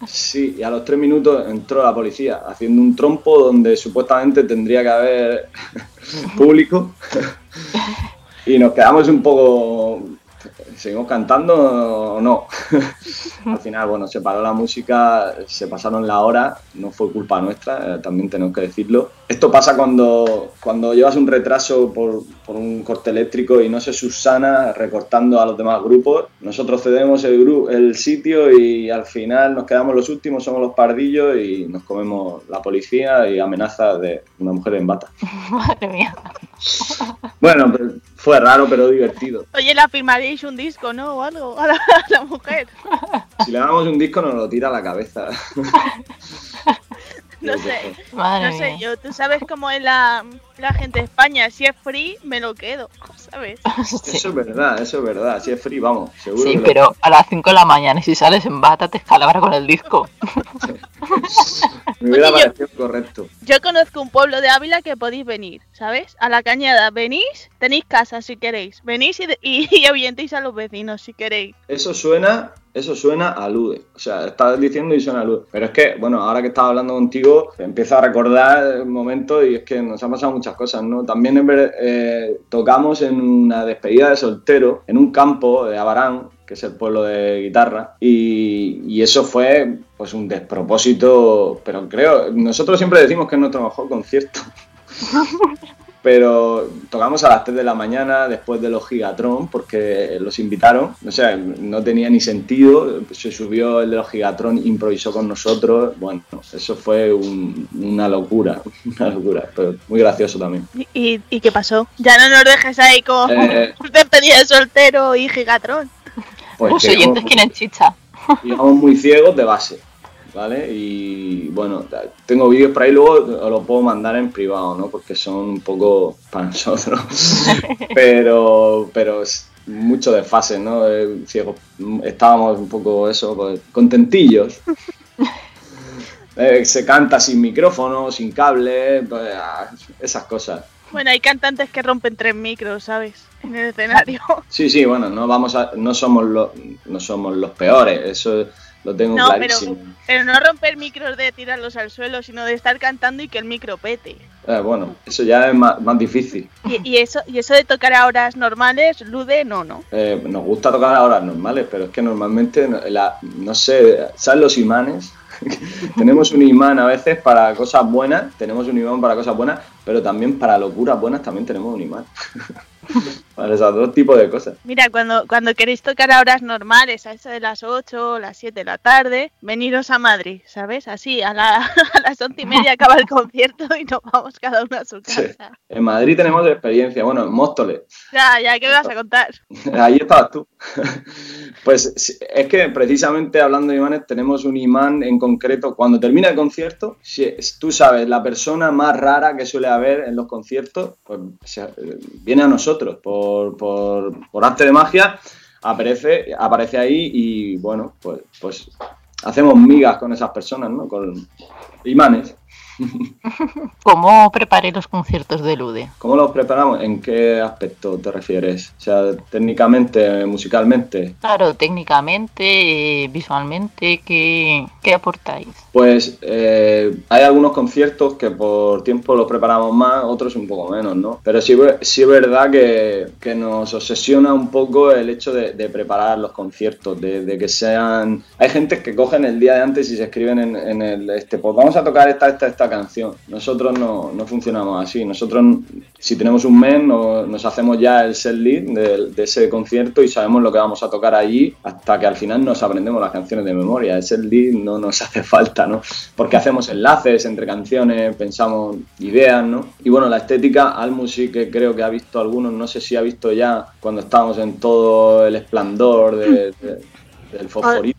sí, y a los tres minutos entró la policía haciendo un trompo donde supuestamente tendría que haber público. Y nos quedamos un poco. ¿Seguimos cantando o no? Al final, bueno, se paró la música, se pasaron la hora, no fue culpa nuestra, eh, también tenemos que decirlo. Esto pasa cuando, cuando llevas un retraso por, por un corte eléctrico y no se subsana recortando a los demás grupos. Nosotros cedemos el, gru- el sitio y al final nos quedamos los últimos, somos los pardillos y nos comemos la policía y amenazas de una mujer en bata. Madre mía. Bueno, pero fue raro pero divertido. Oye, la firmaríais un disco, ¿no? O algo a la, a la mujer. Si le damos un disco nos lo tira a la cabeza. No sé. Madre No sé, mía. yo, tú sabes cómo es la, la gente de España. Si es free, me lo quedo, ¿sabes? Sí. Eso es verdad, eso es verdad. Si es free, vamos, seguro. Sí, lo- pero a las 5 de la mañana y si sales en bata te escalabra con el disco. Me hubiera Oye, yo- parecido correcto. Yo conozco un pueblo de Ávila que podéis venir, ¿sabes? A la cañada, venís, tenéis casa si queréis. Venís y, de- y, y ahuyentéis a los vecinos si queréis. Eso suena, eso suena a Lude. O sea, estás diciendo y suena a Lude. Pero es que, bueno, ahora que estaba hablando contigo, empiezo a recordar momentos y es que nos han pasado muchas cosas, ¿no? También eh, tocamos en una despedida de soltero en un campo de Abarán que es el pueblo de guitarra, y, y eso fue pues un despropósito, pero creo, nosotros siempre decimos que es nuestro mejor concierto. pero tocamos a las 3 de la mañana después de los Gigatron porque los invitaron, o sea, no tenía ni sentido, se subió el de los Gigatron, improvisó con nosotros, bueno, eso fue un- una locura, una locura, pero muy gracioso también. ¿Y, y, qué pasó? Ya no nos dejes ahí con Eh. despedida de soltero y gigatrón. Pues Los oyentes quieren chicha. íbamos muy ciegos de base, ¿vale? Y bueno, tengo vídeos por ahí, luego os los puedo mandar en privado, ¿no? Porque son un poco para nosotros, pero, pero es mucho desfase, ¿no? Eh, ciegos. Estábamos un poco eso, pues, contentillos. Eh, se canta sin micrófono, sin cable, pues, ah, esas cosas. Bueno, hay cantantes que rompen tres micros, ¿sabes? En el escenario. Sí, sí, bueno, no vamos a, no somos los, no somos los peores, eso lo tengo No, pero, clarísimo. pero no romper micros de tirarlos al suelo, sino de estar cantando y que el micro pete. Eh, bueno, eso ya es más, más difícil. Y, y eso, y eso de tocar a horas normales, Lude, no, no. Eh, nos gusta tocar a horas normales, pero es que normalmente, no- la- no sé, ¿sabes los imanes? tenemos un imán a veces para cosas buenas, tenemos un imán para cosas buenas, pero también para locuras buenas también tenemos un imán. para esos dos tipos de cosas. Mira, cuando, cuando queréis tocar a horas normales, a eso de las 8, las 7 de la tarde, veniros a Madrid, ¿sabes? Así, a, la- a las once y media acaba el concierto y nos vamos cada uno a su Sí. casa. En Madrid tenemos experiencia, bueno, en Móstoles, Ya, ya, ¿qué me vas a contar? Ahí estabas tú. Pues es que precisamente hablando de imanes, tenemos un imán en concreto. Cuando termina el concierto, si tú sabes, la persona más rara que suele haber en los conciertos, pues eh, viene a nosotros por, por- por arte de magia, aparece, aparece ahí y bueno, pues, pues hacemos migas con esas personas, ¿no? Con imanes. ¿Cómo preparé los conciertos de Lude? ¿Cómo los preparamos? ¿En qué aspecto te refieres? O sea, técnicamente, musicalmente. Claro, técnicamente, eh, visualmente, ¿qué, qué aportáis? Pues eh, hay algunos conciertos que por tiempo los preparamos más, otros un poco menos, ¿no? Pero sí, sí es verdad que, que nos obsesiona un poco el hecho de, de preparar los conciertos, de, de que sean... Hay gente que cogen el día de antes y se escriben en, en el... Este, pues vamos a tocar esta, esta, esta canción. Nosotros no, no funcionamos así. Nosotros, si tenemos un mes, no- nos hacemos ya el set list de, ese concierto y sabemos lo que vamos a tocar allí hasta que al final nos aprendemos las canciones de memoria. El set list no nos hace falta, ¿no? Porque hacemos enlaces entre canciones, pensamos ideas, ¿no? Y bueno, la estética, Almu sí que creo que ha visto algunos, no sé si ha visto ya cuando estábamos en todo el esplendor de- del fosforito.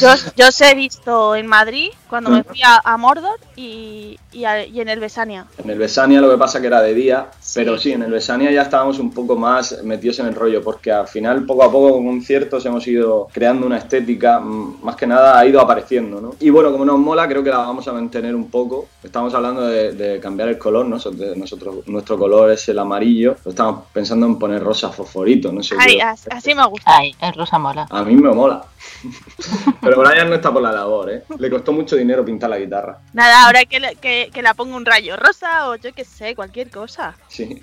Yo, os- yo os he visto en Madrid cuando me fui a, a Mordor y, y, a- y en el Besania. En el Besania lo que pasa que era de día, Sí. pero sí, en el Besania ya estábamos un poco más metidos en el rollo, porque al final, poco a poco, con conciertos hemos ido creando una estética, mm, más que nada ha ido apareciendo, ¿no? Y bueno, como nos mola, creo que la vamos a mantener un poco. Estamos hablando de, de cambiar el color, ¿no? Nosotros, nosotros- nuestro color es el amarillo, pero estamos pensando en poner rosa fosforito, no sé. Ay, así me gusta. Ay, el rosa mola. A mí me mola. Pero Brian no está por la labor, ¿eh? Le costó mucho dinero pintar la guitarra. Nada, ahora que, le- que, que la ponga un rayo rosa o yo qué sé, cualquier cosa. Sí.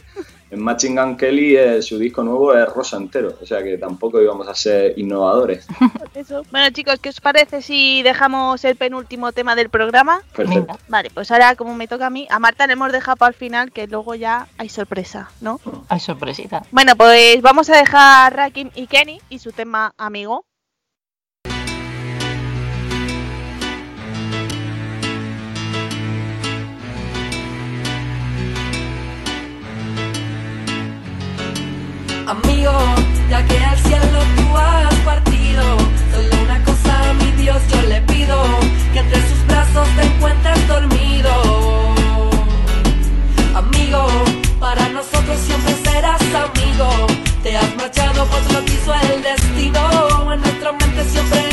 En Matching Gun Kelly eh, su disco nuevo es rosa entero, o sea que tampoco íbamos a ser innovadores. Eso. Bueno chicos, ¿qué os parece si dejamos el penúltimo tema del programa? Perfecto. Venga. Vale, pues ahora como me toca a mí, a Marta le hemos dejado para el final que luego ya hay sorpresa, ¿no? Ay, sorpresita. Bueno, pues vamos a dejar a Rakim y Kenny y su tema amigo. Amigo, ya que al cielo tú has partido, solo una cosa a mi Dios yo le pido, que entre sus brazos te encuentres dormido. Amigo, para nosotros siempre serás amigo, te has marchado pues lo quiso el destino, en nuestra mente siempre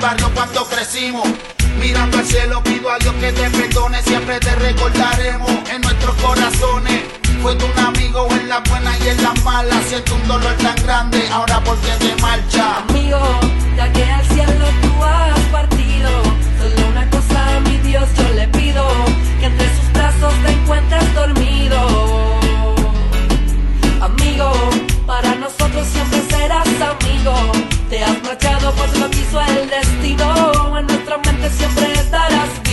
cuando crecimos Mirando al cielo pido a Dios que te perdone, siempre te recordaremos en nuestros corazones. Fue tu un amigo en las buenas y en las malas, siento un dolor tan grande, ahora porque te marcha. Amigo, ya que al cielo tú has partido, solo una cosa a mi Dios yo le pido, que entre sus brazos te encuentres dormido. Amigo, para nosotros siempre serás amigo, te has marchado pues lo quiso el destino, en nuestra mente siempre estarás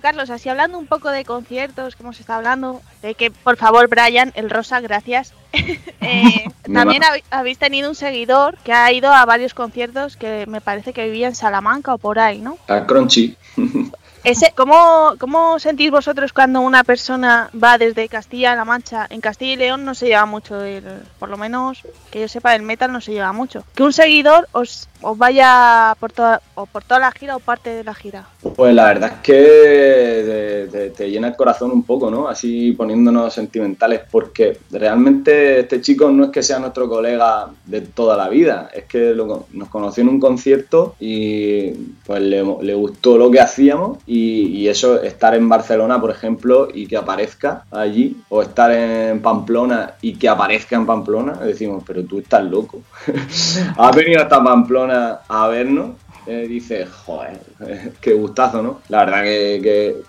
Bueno, Carlos, así hablando un poco de conciertos que hemos estado hablando, de que por favor, Brian, el Rosa, gracias. Eh, también hab- habéis tenido un seguidor que ha ido a varios conciertos que me parece que vivía en Salamanca o por ahí, ¿no? A Crunchy. Ese, ¿cómo, ¿Cómo sentís vosotros cuando una persona va desde Castilla a La Mancha? En Castilla y León no se lleva mucho, el, por lo menos que yo sepa, el metal no se lleva mucho. Que un seguidor os, os vaya por toda, o por toda la gira o parte de la gira. Pues la verdad es que te, llena el corazón un poco, ¿no? Así poniéndonos sentimentales, porque realmente este chico no es que sea nuestro colega de toda la vida, es que nos conoció en un concierto y pues le, le gustó lo que hacíamos y, eso, estar en Barcelona, por ejemplo, y que aparezca allí, o estar en Pamplona y que aparezca en Pamplona, decimos, pero tú estás loco. Has venido hasta Pamplona a vernos eh, dice, joder, qué gustazo, ¿no? La verdad que-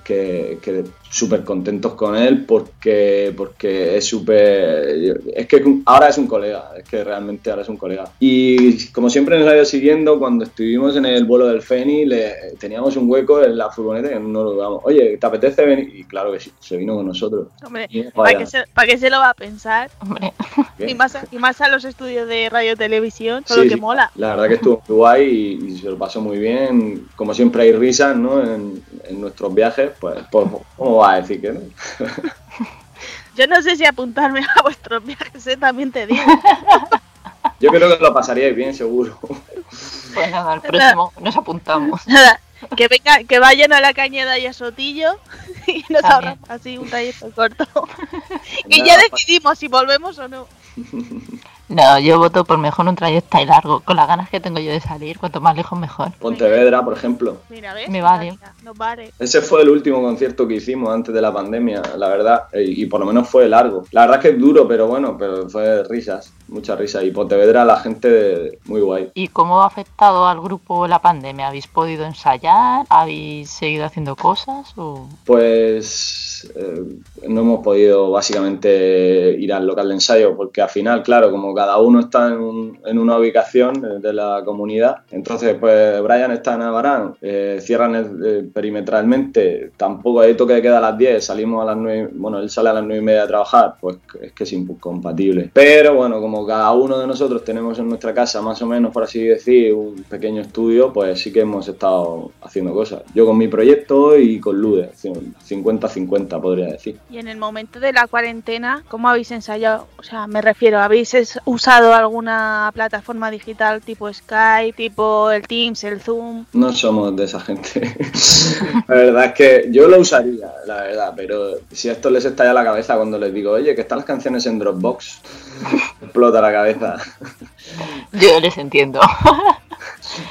que súper contentos con él porque, porque es súper... Es que ahora es un colega, es que realmente ahora es un colega. Y como siempre nos ha ido siguiendo, cuando estuvimos en el vuelo del Feni, le, teníamos un hueco en la furgoneta y no lo dudamos. Oye, ¿te apetece venir? Y claro que sí, se vino con nosotros. Hombre, ¿para qué, se, para qué se lo va a pensar? Hombre. Y más, a, y más a los estudios de radio y televisión, solo Sí, que sí. mola. La verdad que estuvo muy guay y, y se lo pasó muy bien. Como siempre hay risas, ¿no? En, en nuestros viajes, pues, pues, ¿cómo va a decir que no? Yo no sé si apuntarme a vuestros viajes, ¿eh? también te digo. Yo creo que lo pasaríais bien, seguro. pues nada, al próximo nos apuntamos. Nada, que venga, que vayan a la cañada y a Sotillo y nos ahorramos así un trayecto corto. y ya decidimos si volvemos o no. No, yo voto por mejor un trayecto ahí largo. Con las ganas que tengo yo de salir, cuanto más lejos mejor. Pontevedra, por ejemplo. Mira, ¿ves? Me vale. Nos vale. Ese fue el último concierto que hicimos antes de la pandemia, la verdad. Y, y por lo menos fue largo. La verdad es que es duro, pero bueno, pero fue risas, muchas risas. Y Pontevedra, la gente muy guay. ¿Y cómo ha afectado al grupo la pandemia? ¿Habéis podido ensayar? ¿Habéis seguido haciendo cosas? O... Pues eh, no hemos podido básicamente ir al local de ensayo porque al final, claro, como cada uno está en, un- en una ubicación de la comunidad, entonces pues Brian está en Abarán, eh, cierran el- eh, perimetralmente, tampoco hay toque de queda a las 10, salimos a las 9, bueno, él sale a las 9 y media a trabajar, pues es que es incompatible. Pero bueno, como cada uno de nosotros tenemos en nuestra casa más o menos, por así decir, un pequeño estudio, pues sí que hemos estado haciendo cosas. Yo con mi proyecto y con Lude, 50-50. Podría decir. Y en el momento de la cuarentena, ¿cómo habéis ensayado? O sea, me refiero, ¿habéis usado alguna plataforma digital tipo Skype, tipo el Teams, el Zoom? No somos de esa gente. la verdad es que yo lo usaría, la verdad, pero si esto les estalla la cabeza cuando les digo, oye, que están las canciones en Dropbox, explota la cabeza. Yo les entiendo.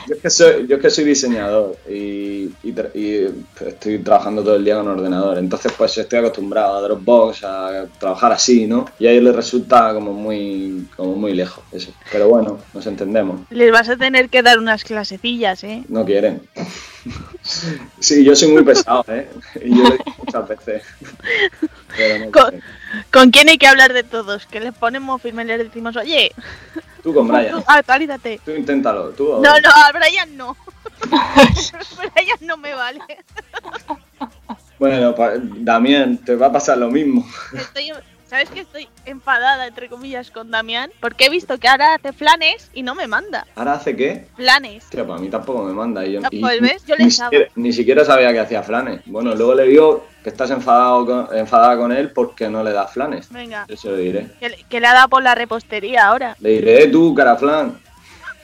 Yo es que soy, yo es que soy diseñador y, y tra- y estoy trabajando todo el día con ordenador, entonces pues estoy acostumbrado a Dropbox, a trabajar así, ¿no? Y a ellos les resulta como muy, como muy lejos eso. Pero bueno, nos entendemos. Les vas a tener que dar unas clasecillas, ¿eh? No quieren. Sí, yo soy muy pesado, ¿eh? Y yo lo digo muchas veces. Pero no Co- quieren. ¿Con quién hay que hablar de todos? Que les ponemos firme y les decimos, oye, Tú con Brian. tú, actualízate. Tú inténtalo. Tú, No, no, a Brian no. Brian no me vale. Bueno, Damián, te va a pasar lo mismo. Estoy, ¿Sabes que estoy enfadada, entre comillas, con Damián? Porque he visto que ahora hace planes y no me manda. ¿Ahora hace qué? Planes. Hostia, para mí tampoco me manda. Y yo, y pues, ¿ves? Yo ni, siquiera, ni siquiera sabía que hacía flanes. Bueno, luego le digo que estás enfadado con- enfadada con él porque no le das flanes. Venga, Eso le diré. que, le- que le ha dado por la repostería ahora. Le diré, "Eh, tú, cara flan.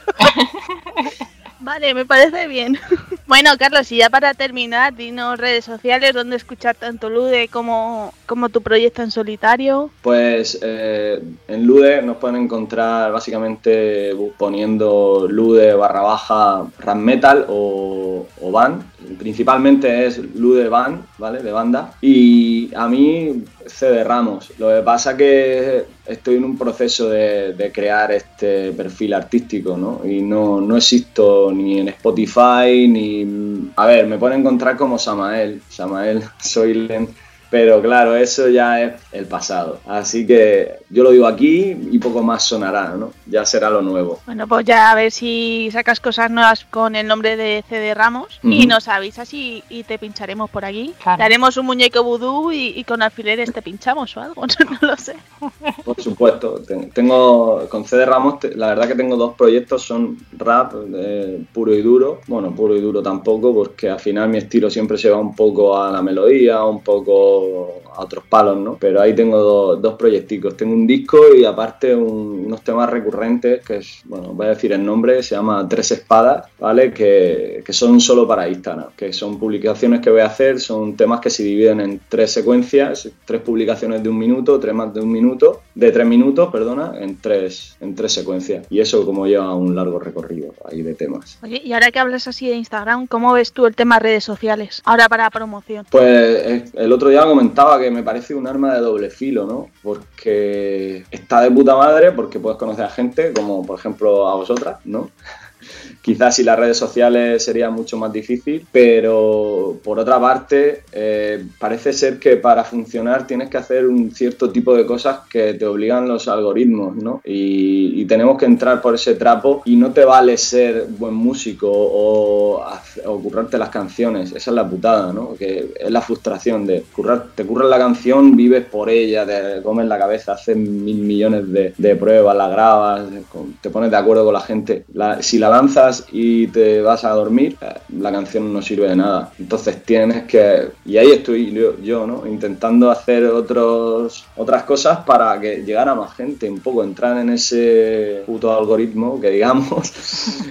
Vale, me parece bien. Bueno, Carlos, y ya para terminar, dinos redes sociales donde escuchar tanto Lude como, como tu proyecto en solitario. Pues eh, en Lude nos pueden encontrar básicamente poniendo Lude barra baja Ram Metal o, o Band. Principalmente es Lude Band, ¿vale? De banda. Y a mí CD Ramos. Lo que pasa que estoy en un proceso de, de crear este perfil artístico, ¿no? Y no, no existo ni en Spotify ni... A ver, me pueden encontrar como Samael. Samael Soylen. Pero claro, eso ya es el pasado. Así que yo lo digo aquí y poco más sonará, ¿no? Ya será lo nuevo. Bueno, pues ya a ver si sacas cosas nuevas con el nombre de CD Ramos y nos avisas y, y te pincharemos por aquí. Claro. Te haremos un muñeco vudú y, y con alfileres te pinchamos o algo, no lo sé. Por supuesto. Ten- Tengo con CD Ramos, te- la verdad que tengo dos proyectos, son rap eh, puro y duro. Bueno, puro y duro tampoco, porque al final mi estilo siempre se va un poco a la melodía, un poco pero a otros palos, ¿no? Pero ahí tengo do- dos proyecticos. Tengo un disco y aparte un- unos temas recurrentes, que es, bueno, voy a decir el nombre, se llama Tres Espadas, ¿vale? Que, que son solo para Instagram, que son publicaciones que voy a hacer, son temas que se dividen en tres secuencias, tres publicaciones de un minuto, tres más de un minuto, de tres minutos, perdona, en tres, en tres secuencias. Y eso como lleva un largo recorrido ahí de temas. Oye, y ahora que hablas así de Instagram, ¿cómo ves tú el tema redes sociales? Ahora para promoción. Pues eh, el otro día comentaba que me parece un arma de doble filo, ¿no? Porque está de puta madre, porque puedes conocer a gente, como por ejemplo a vosotras, ¿no? Quizás si las redes sociales sería mucho más difícil, pero por otra parte, eh, parece ser que para funcionar tienes que hacer un cierto tipo de cosas que te obligan los algoritmos, ¿no? Y, tenemos que entrar por ese trapo y no te vale ser buen músico o, currarte las canciones, esa es la putada, ¿no? Que es la frustración de currar, te curras la canción, vives por ella, te comes la cabeza, haces mil millones de, pruebas, la grabas, te pones de acuerdo con la gente. Si la lanzas y te vas a dormir, la canción no sirve de nada. Entonces tienes que... Y ahí estoy yo, yo, ¿no? Intentando hacer otros, otras cosas para que llegara más gente, un poco entrar en ese puto algoritmo, que digamos,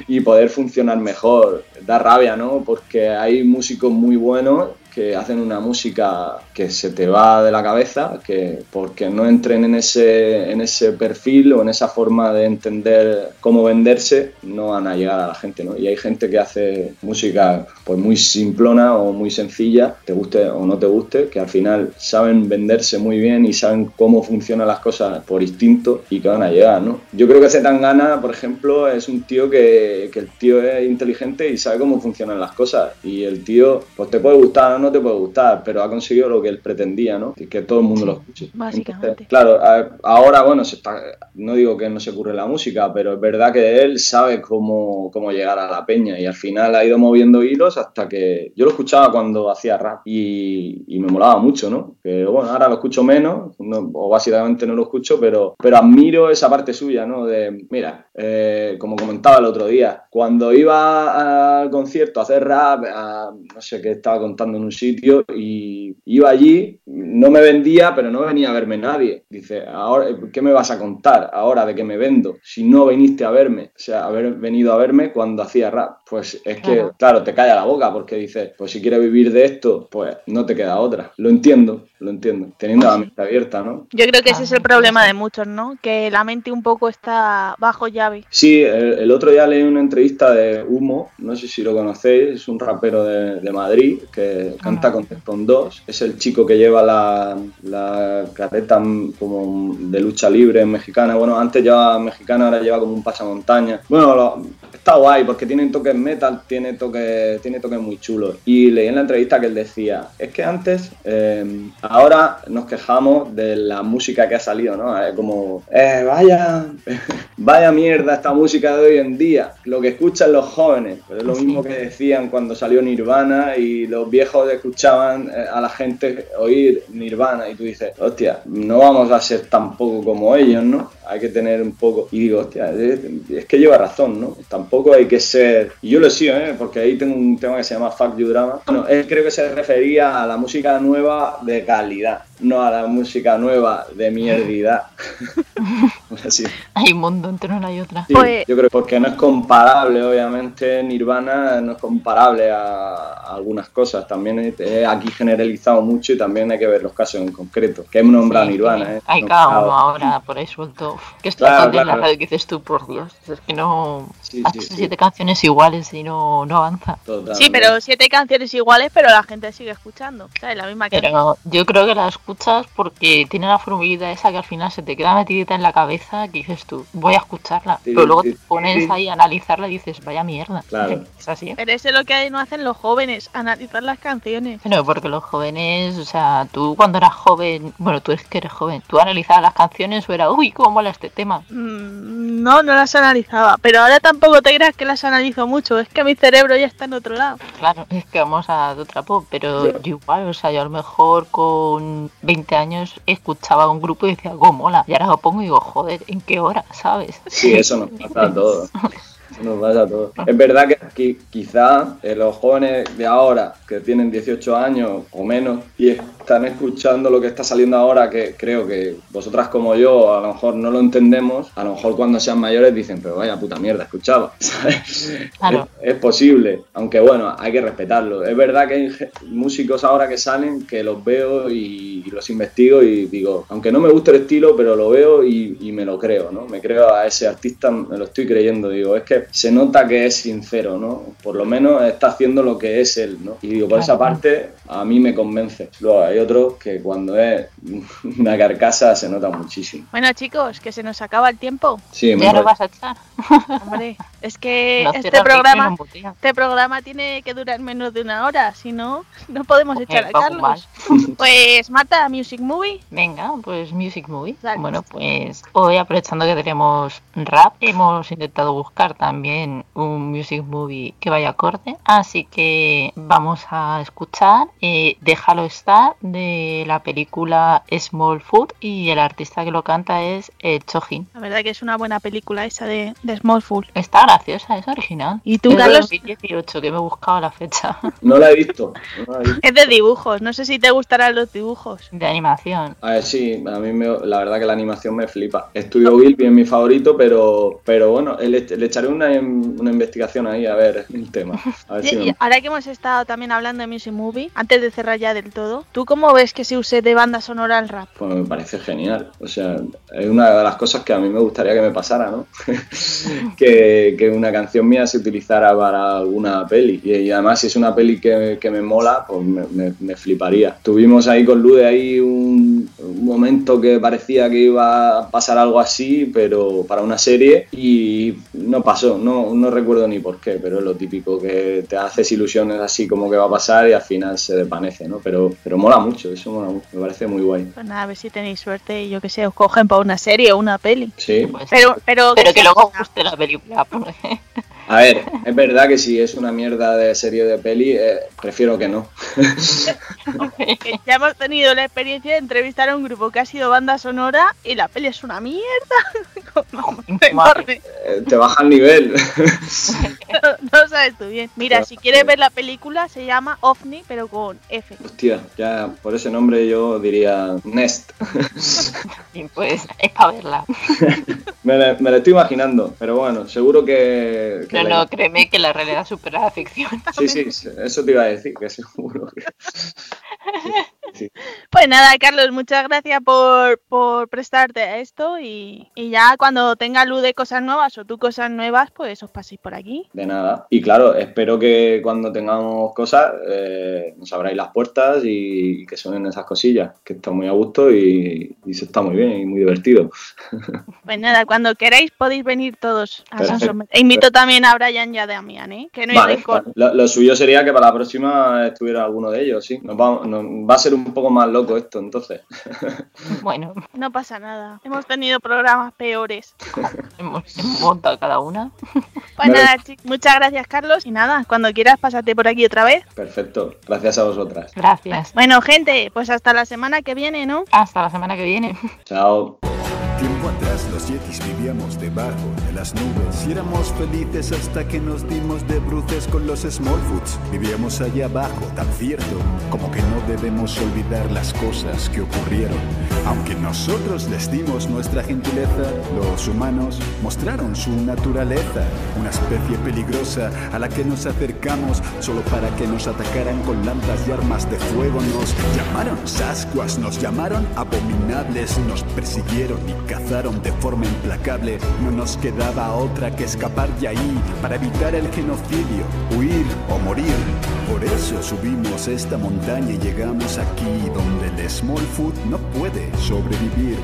y poder funcionar mejor. Da rabia, ¿no? Porque hay músicos muy buenos que hacen una música que se te va de la cabeza, que porque no entren en ese, en ese perfil o en esa forma de entender cómo venderse, no van a llegar a la gente, ¿no? Y hay gente que hace música pues muy simplona o muy sencilla, te guste o no te guste, que al final saben venderse muy bien y saben cómo funcionan las cosas por instinto y que van a llegar, ¿no? Yo creo que Zetangana, por ejemplo, es un tío que, que el tío es inteligente y sabe cómo funcionan las cosas. Y el tío, pues te puede gustar o no te puede gustar, pero ha conseguido lo que él pretendía, ¿no? Que todo el mundo lo escuche. Básicamente. Entonces, claro, a- ahora, bueno, se está, no digo que no se ocurre la música, pero es verdad que él sabe cómo, cómo llegar a la peña y al final ha ido moviendo hilos hasta que yo lo escuchaba cuando hacía rap y, y me molaba mucho, ¿no? Pero bueno, ahora lo escucho menos, no- o básicamente no lo escucho, pero, pero admiro esa parte suya, ¿no? De, mira, eh, como comentaba el otro día, cuando iba al concierto a hacer rap, a- no sé qué estaba contando en un sitio y iba allí, no me vendía, pero no venía a verme nadie. Dice, ahora, ¿qué me vas a contar ahora de que me vendo? Si no viniste a verme, o sea, haber venido a verme cuando hacía rap. Pues es que, Claro. claro, te calla la boca porque dices, pues si quieres vivir de esto, pues no te queda otra. Lo entiendo, lo entiendo, teniendo la mente abierta, ¿no? Yo creo que ese Ah, es el problema de muchos, ¿no? Que la mente un poco está bajo llave. Sí, el, el otro día leí una entrevista de Humo, no sé si lo conocéis, es un rapero de, de Madrid que canta con Teflon 2, es el chico que lleva la, la carreta como de lucha libre mexicana, bueno, antes llevaba mexicana, ahora lleva como un pasamontaña. Bueno, lo- está guay porque tiene toques metal, tiene toques, tiene toques muy chulos. Y leí en la entrevista que él decía, es que antes, eh, ahora nos quejamos de la música que ha salido, ¿no? Eh, como, eh, vaya, vaya mierda esta música de hoy en día, lo que escuchan los jóvenes. Pero es lo mismo que decían cuando salió Nirvana y los viejos escuchaban eh, a la gente oír Nirvana y tú dices, hostia, no vamos a ser tampoco como ellos, ¿no? Hay que tener un poco... Y digo, hostia, es, que lleva razón, ¿no? Tampoco hay que ser... Y yo lo sigo, ¿eh? Porque ahí tengo un tema que se llama Fuck You Drama. Bueno, él creo que se refería a la música nueva de calidad, no a la música nueva de mierdidad. Así. Hay un mundo entre una y otra. Sí, Pues- yo creo porque no es comparable, obviamente, Nirvana no es comparable a, a algunas cosas. También he, he aquí generalizado mucho y también hay que ver los casos en concreto. Que hemos nombrado Sí, Nirvana, que ¿eh? Hay No, cada uno ahora por ahí suelto. Que está Claro, la radio y dices tú, por Dios. Es que no. Sí, siete canciones iguales y no, no avanza. Totalmente. Sí, pero siete canciones iguales, pero la gente sigue escuchando. ¿Sabes? La misma que Pero yo creo que la escuchas porque tiene la formulita esa que al final se te queda metidita en la cabeza que dices tú, voy a escucharla. Sí, Pero luego sí, te pones sí. ahí a analizarla y dices, vaya mierda. Claro. Es así. Pero eso es lo que no hacen los jóvenes, analizar las canciones. Pero porque los jóvenes, o sea, tú cuando eras joven, bueno, tú es que eres joven, tú analizabas las canciones o era, uy, cómo mola este tema. Mm, No, no las analizaba. Pero ahora tampoco te creas que las analizo mucho. Es que mi cerebro ya está en otro lado. Claro, es que vamos a otra pop, pero yo igual, o sea, yo a lo mejor con 20 años escuchaba un grupo y decía, cómo mola. Y ahora lo pongo y digo, joder, ¿en qué hora? ¿Sabes? Sí, eso nos pasa a todos. Nos pasa a todos. Es verdad que qui- quizá eh, los jóvenes de ahora, que tienen 18 años o menos, y están escuchando lo que está saliendo ahora, que creo que vosotras como yo a lo mejor no lo entendemos, a lo mejor cuando sean mayores dicen, pero vaya puta mierda, escuchaba. ¿sabes? Claro. Es, es posible, aunque bueno, hay que respetarlo. Es verdad que hay músicos ahora que salen que los veo y, y los investigo y digo, aunque no me guste el estilo, pero lo veo y, y me lo creo, ¿no? Me creo a ese artista, me lo estoy creyendo. Digo, es que se nota que es sincero, ¿no? Por lo menos está haciendo lo que es él, ¿no? Y digo, por esa parte a mí me convence. Luego hay otros que cuando es una carcasa se nota muchísimo. Bueno, chicos, que se nos acaba el tiempo. Sí, me ¿Ya lo vas a echar? Hombre, es que No este programa, este programa tiene que durar menos de una hora, si no, no podemos echar a Carlos. Pues Marta, Music Movie. Venga, pues Music Movie. Dale. Bueno, pues hoy aprovechando que tenemos rap, hemos intentado buscar también un Music Movie que vaya acorde. Así que vamos a escuchar eh, Déjalo estar de la película Small Food y el artista que lo canta es eh, Chojin. La verdad que es una buena película esa de, de Smallful. Está graciosa, es original. ¿Y tú, Es Carlos? 2018, que me he buscado la fecha No la he visto. no la he visto. Es de dibujos, no sé si te gustarán los dibujos. de animación. A ver, sí, a mí me- la verdad que la animación me flipa. Estudio Gilby es mi favorito, pero, pero bueno, le, le echaré una, una investigación ahí a ver el tema. A ver si Y- me- y ahora que hemos estado también hablando de Music Movie, antes de cerrar ya del todo, ¿tú cómo ves que se use de banda sonora el rap? Pues me parece genial. O sea, es una de las cosas que a mí me gustaría que me pasara, ¿no? que, que una canción mía se utilizara para alguna peli. Y, y además, si es una peli que, que me mola, pues me, me- me fliparía. Tuvimos ahí con Lude ahí un momento que parecía que iba a pasar algo así, pero para una serie, y no pasó. No, no recuerdo ni por qué, pero es lo típico que te haces ilusiones así como que va a pasar y al final se desvanece, ¿no? Pero, pero mola mucho, eso mola mucho. Me parece muy guay. Pues nada, a ver si tenéis suerte y yo que sé, os cogen para una serie o una peli. Sí. Pues, Pero, pero, pero que luego guste la película. A ver, es verdad que si es una mierda de serie de peli, eh, prefiero que no. Ya hemos tenido la experiencia de entrevistar a un grupo que ha sido banda sonora y la peli es una mierda. Eh, te baja el nivel. No, no sabes tú bien. Mira, si quieres ver la película, se llama OVNI, pero con F. Hostia, ya por ese nombre yo diría Nest. Y pues es para verla. me, la- estoy imaginando, pero bueno, seguro que... que No, la- no, créeme que la realidad supera la ficción. Sí, sí, eso te iba a decir, que seguro que... Sí. Pues nada, Carlos, muchas gracias por, por prestarte a esto y, y ya cuando tenga luz de cosas nuevas o tú cosas nuevas, pues os paséis por aquí. De nada. Y claro, espero que cuando tengamos cosas eh, nos abráis las puertas y, y que suenen esas cosillas, que está muy a gusto y, y se está muy bien y muy divertido. Pues nada, cuando queráis podéis venir todos a. San. E invito también a Brian y a Damián, ¿eh? Que no hay Vale. Lo, lo suyo sería que para la próxima estuviera alguno de ellos, sí. Nos va, nos- va a ser un poco más loco esto, entonces. Bueno, No pasa nada. Hemos tenido programas peores. hemos, hemos montado cada una. Pues Vale. nada, chicos, muchas gracias, Carlos. Y nada, cuando quieras, pásate por aquí otra vez. Perfecto. Gracias a vosotras. Gracias. Bueno, gente, pues hasta la semana que viene, ¿no? Hasta la semana que viene. Chao. Tiempo atrás los yetis vivíamos debajo de las nubes y éramos felices hasta que nos dimos de bruces con los Smallfoots. Vivíamos allá abajo, tan cierto como que no debemos olvidar las cosas que ocurrieron. Aunque nosotros les dimos nuestra gentileza, los humanos mostraron su naturaleza, una especie peligrosa a la que nos acercamos solo para que nos atacaran con lanzas y armas de fuego. Nos llamaron Sasquas, nos llamaron abominables, nos persiguieron y cazaron de forma implacable. No nos quedaba otra que escapar de ahí para evitar el genocidio, huir o morir. Por eso subimos esta montaña y llegamos aquí donde el Smallfoot no puede sobrevivir.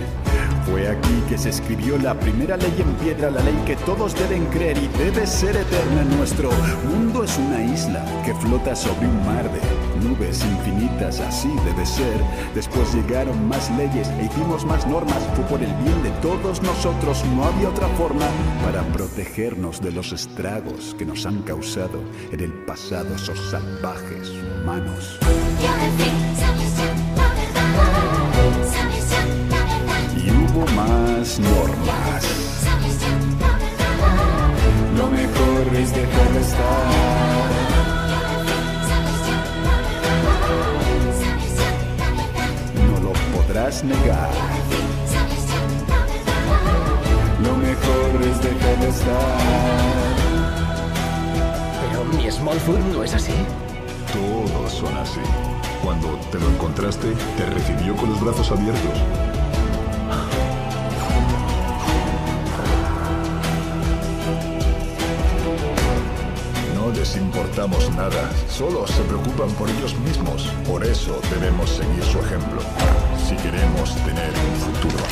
Fue aquí que se escribió la primera ley en piedra, la ley que todos deben creer y debe ser eterna. Nuestro mundo es una isla que flota sobre un mar de nubes infinitas, así debe ser. Después llegaron más leyes e hicimos más normas, fue por el bien de todos nosotros, no había otra forma para protegernos de los estragos que nos han causado en el pasado esos salvajes humanos. Más normas. Lo mejor es dejar de estar. No lo podrás negar. Lo mejor es dejar de estar. Pero mi Smallfoot no es así. Todos son así. Cuando te lo encontraste, te recibió con los brazos abiertos. Importamos nada, solo se preocupan por ellos mismos. Por eso debemos seguir su ejemplo, si queremos tener un futuro.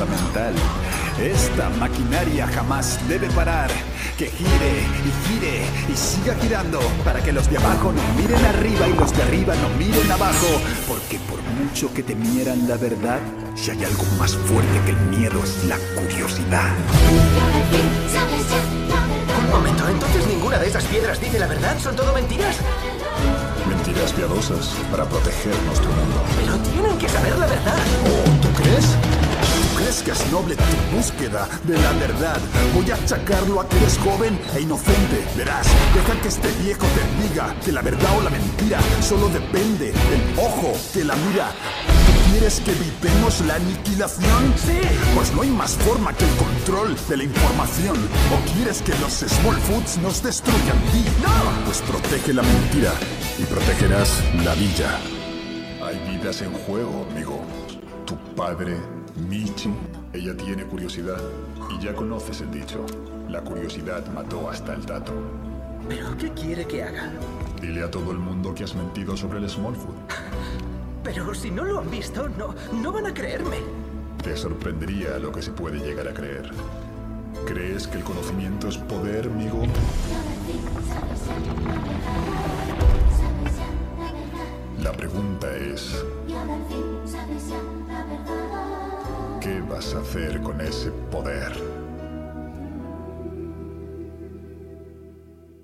Fundamental. Esta maquinaria jamás debe parar. Que gire y gire y siga girando para que los de abajo no miren arriba y los de arriba no miren abajo. Porque por mucho que temieran la verdad, si hay algo más fuerte que el miedo es la curiosidad. Un momento, entonces ninguna de esas piedras dice la verdad, son todo mentiras. Mentiras piadosas para proteger nuestro mundo. Pero tienen que saber la verdad. ¿Tú crees? ¿Tú crees que es noble tu búsqueda de la verdad? Voy a achacarlo a que eres joven e inocente. Verás, deja que este viejo te diga que la verdad o la mentira solo depende del ojo que la mira. ¿Tú quieres que evitemos la aniquilación? Sí. Pues no hay más forma que el control de la información. ¿O quieres que los Small Foods nos destruyan? Di, No. Pues protege la mentira y protegerás la villa. Hay vidas en juego, amigo. Tu padre, Michi, Ella tiene curiosidad y ya conoces el dicho. La curiosidad mató hasta el tato. ¿Pero qué quiere que haga? Dile a todo el mundo que has mentido sobre el Smallfoot. Pero si no lo han visto, no, no van a creerme. Te sorprendería lo que se puede llegar a creer. ¿Crees que el conocimiento es poder, amigo? La pregunta es, ¿qué vas a hacer con ese poder?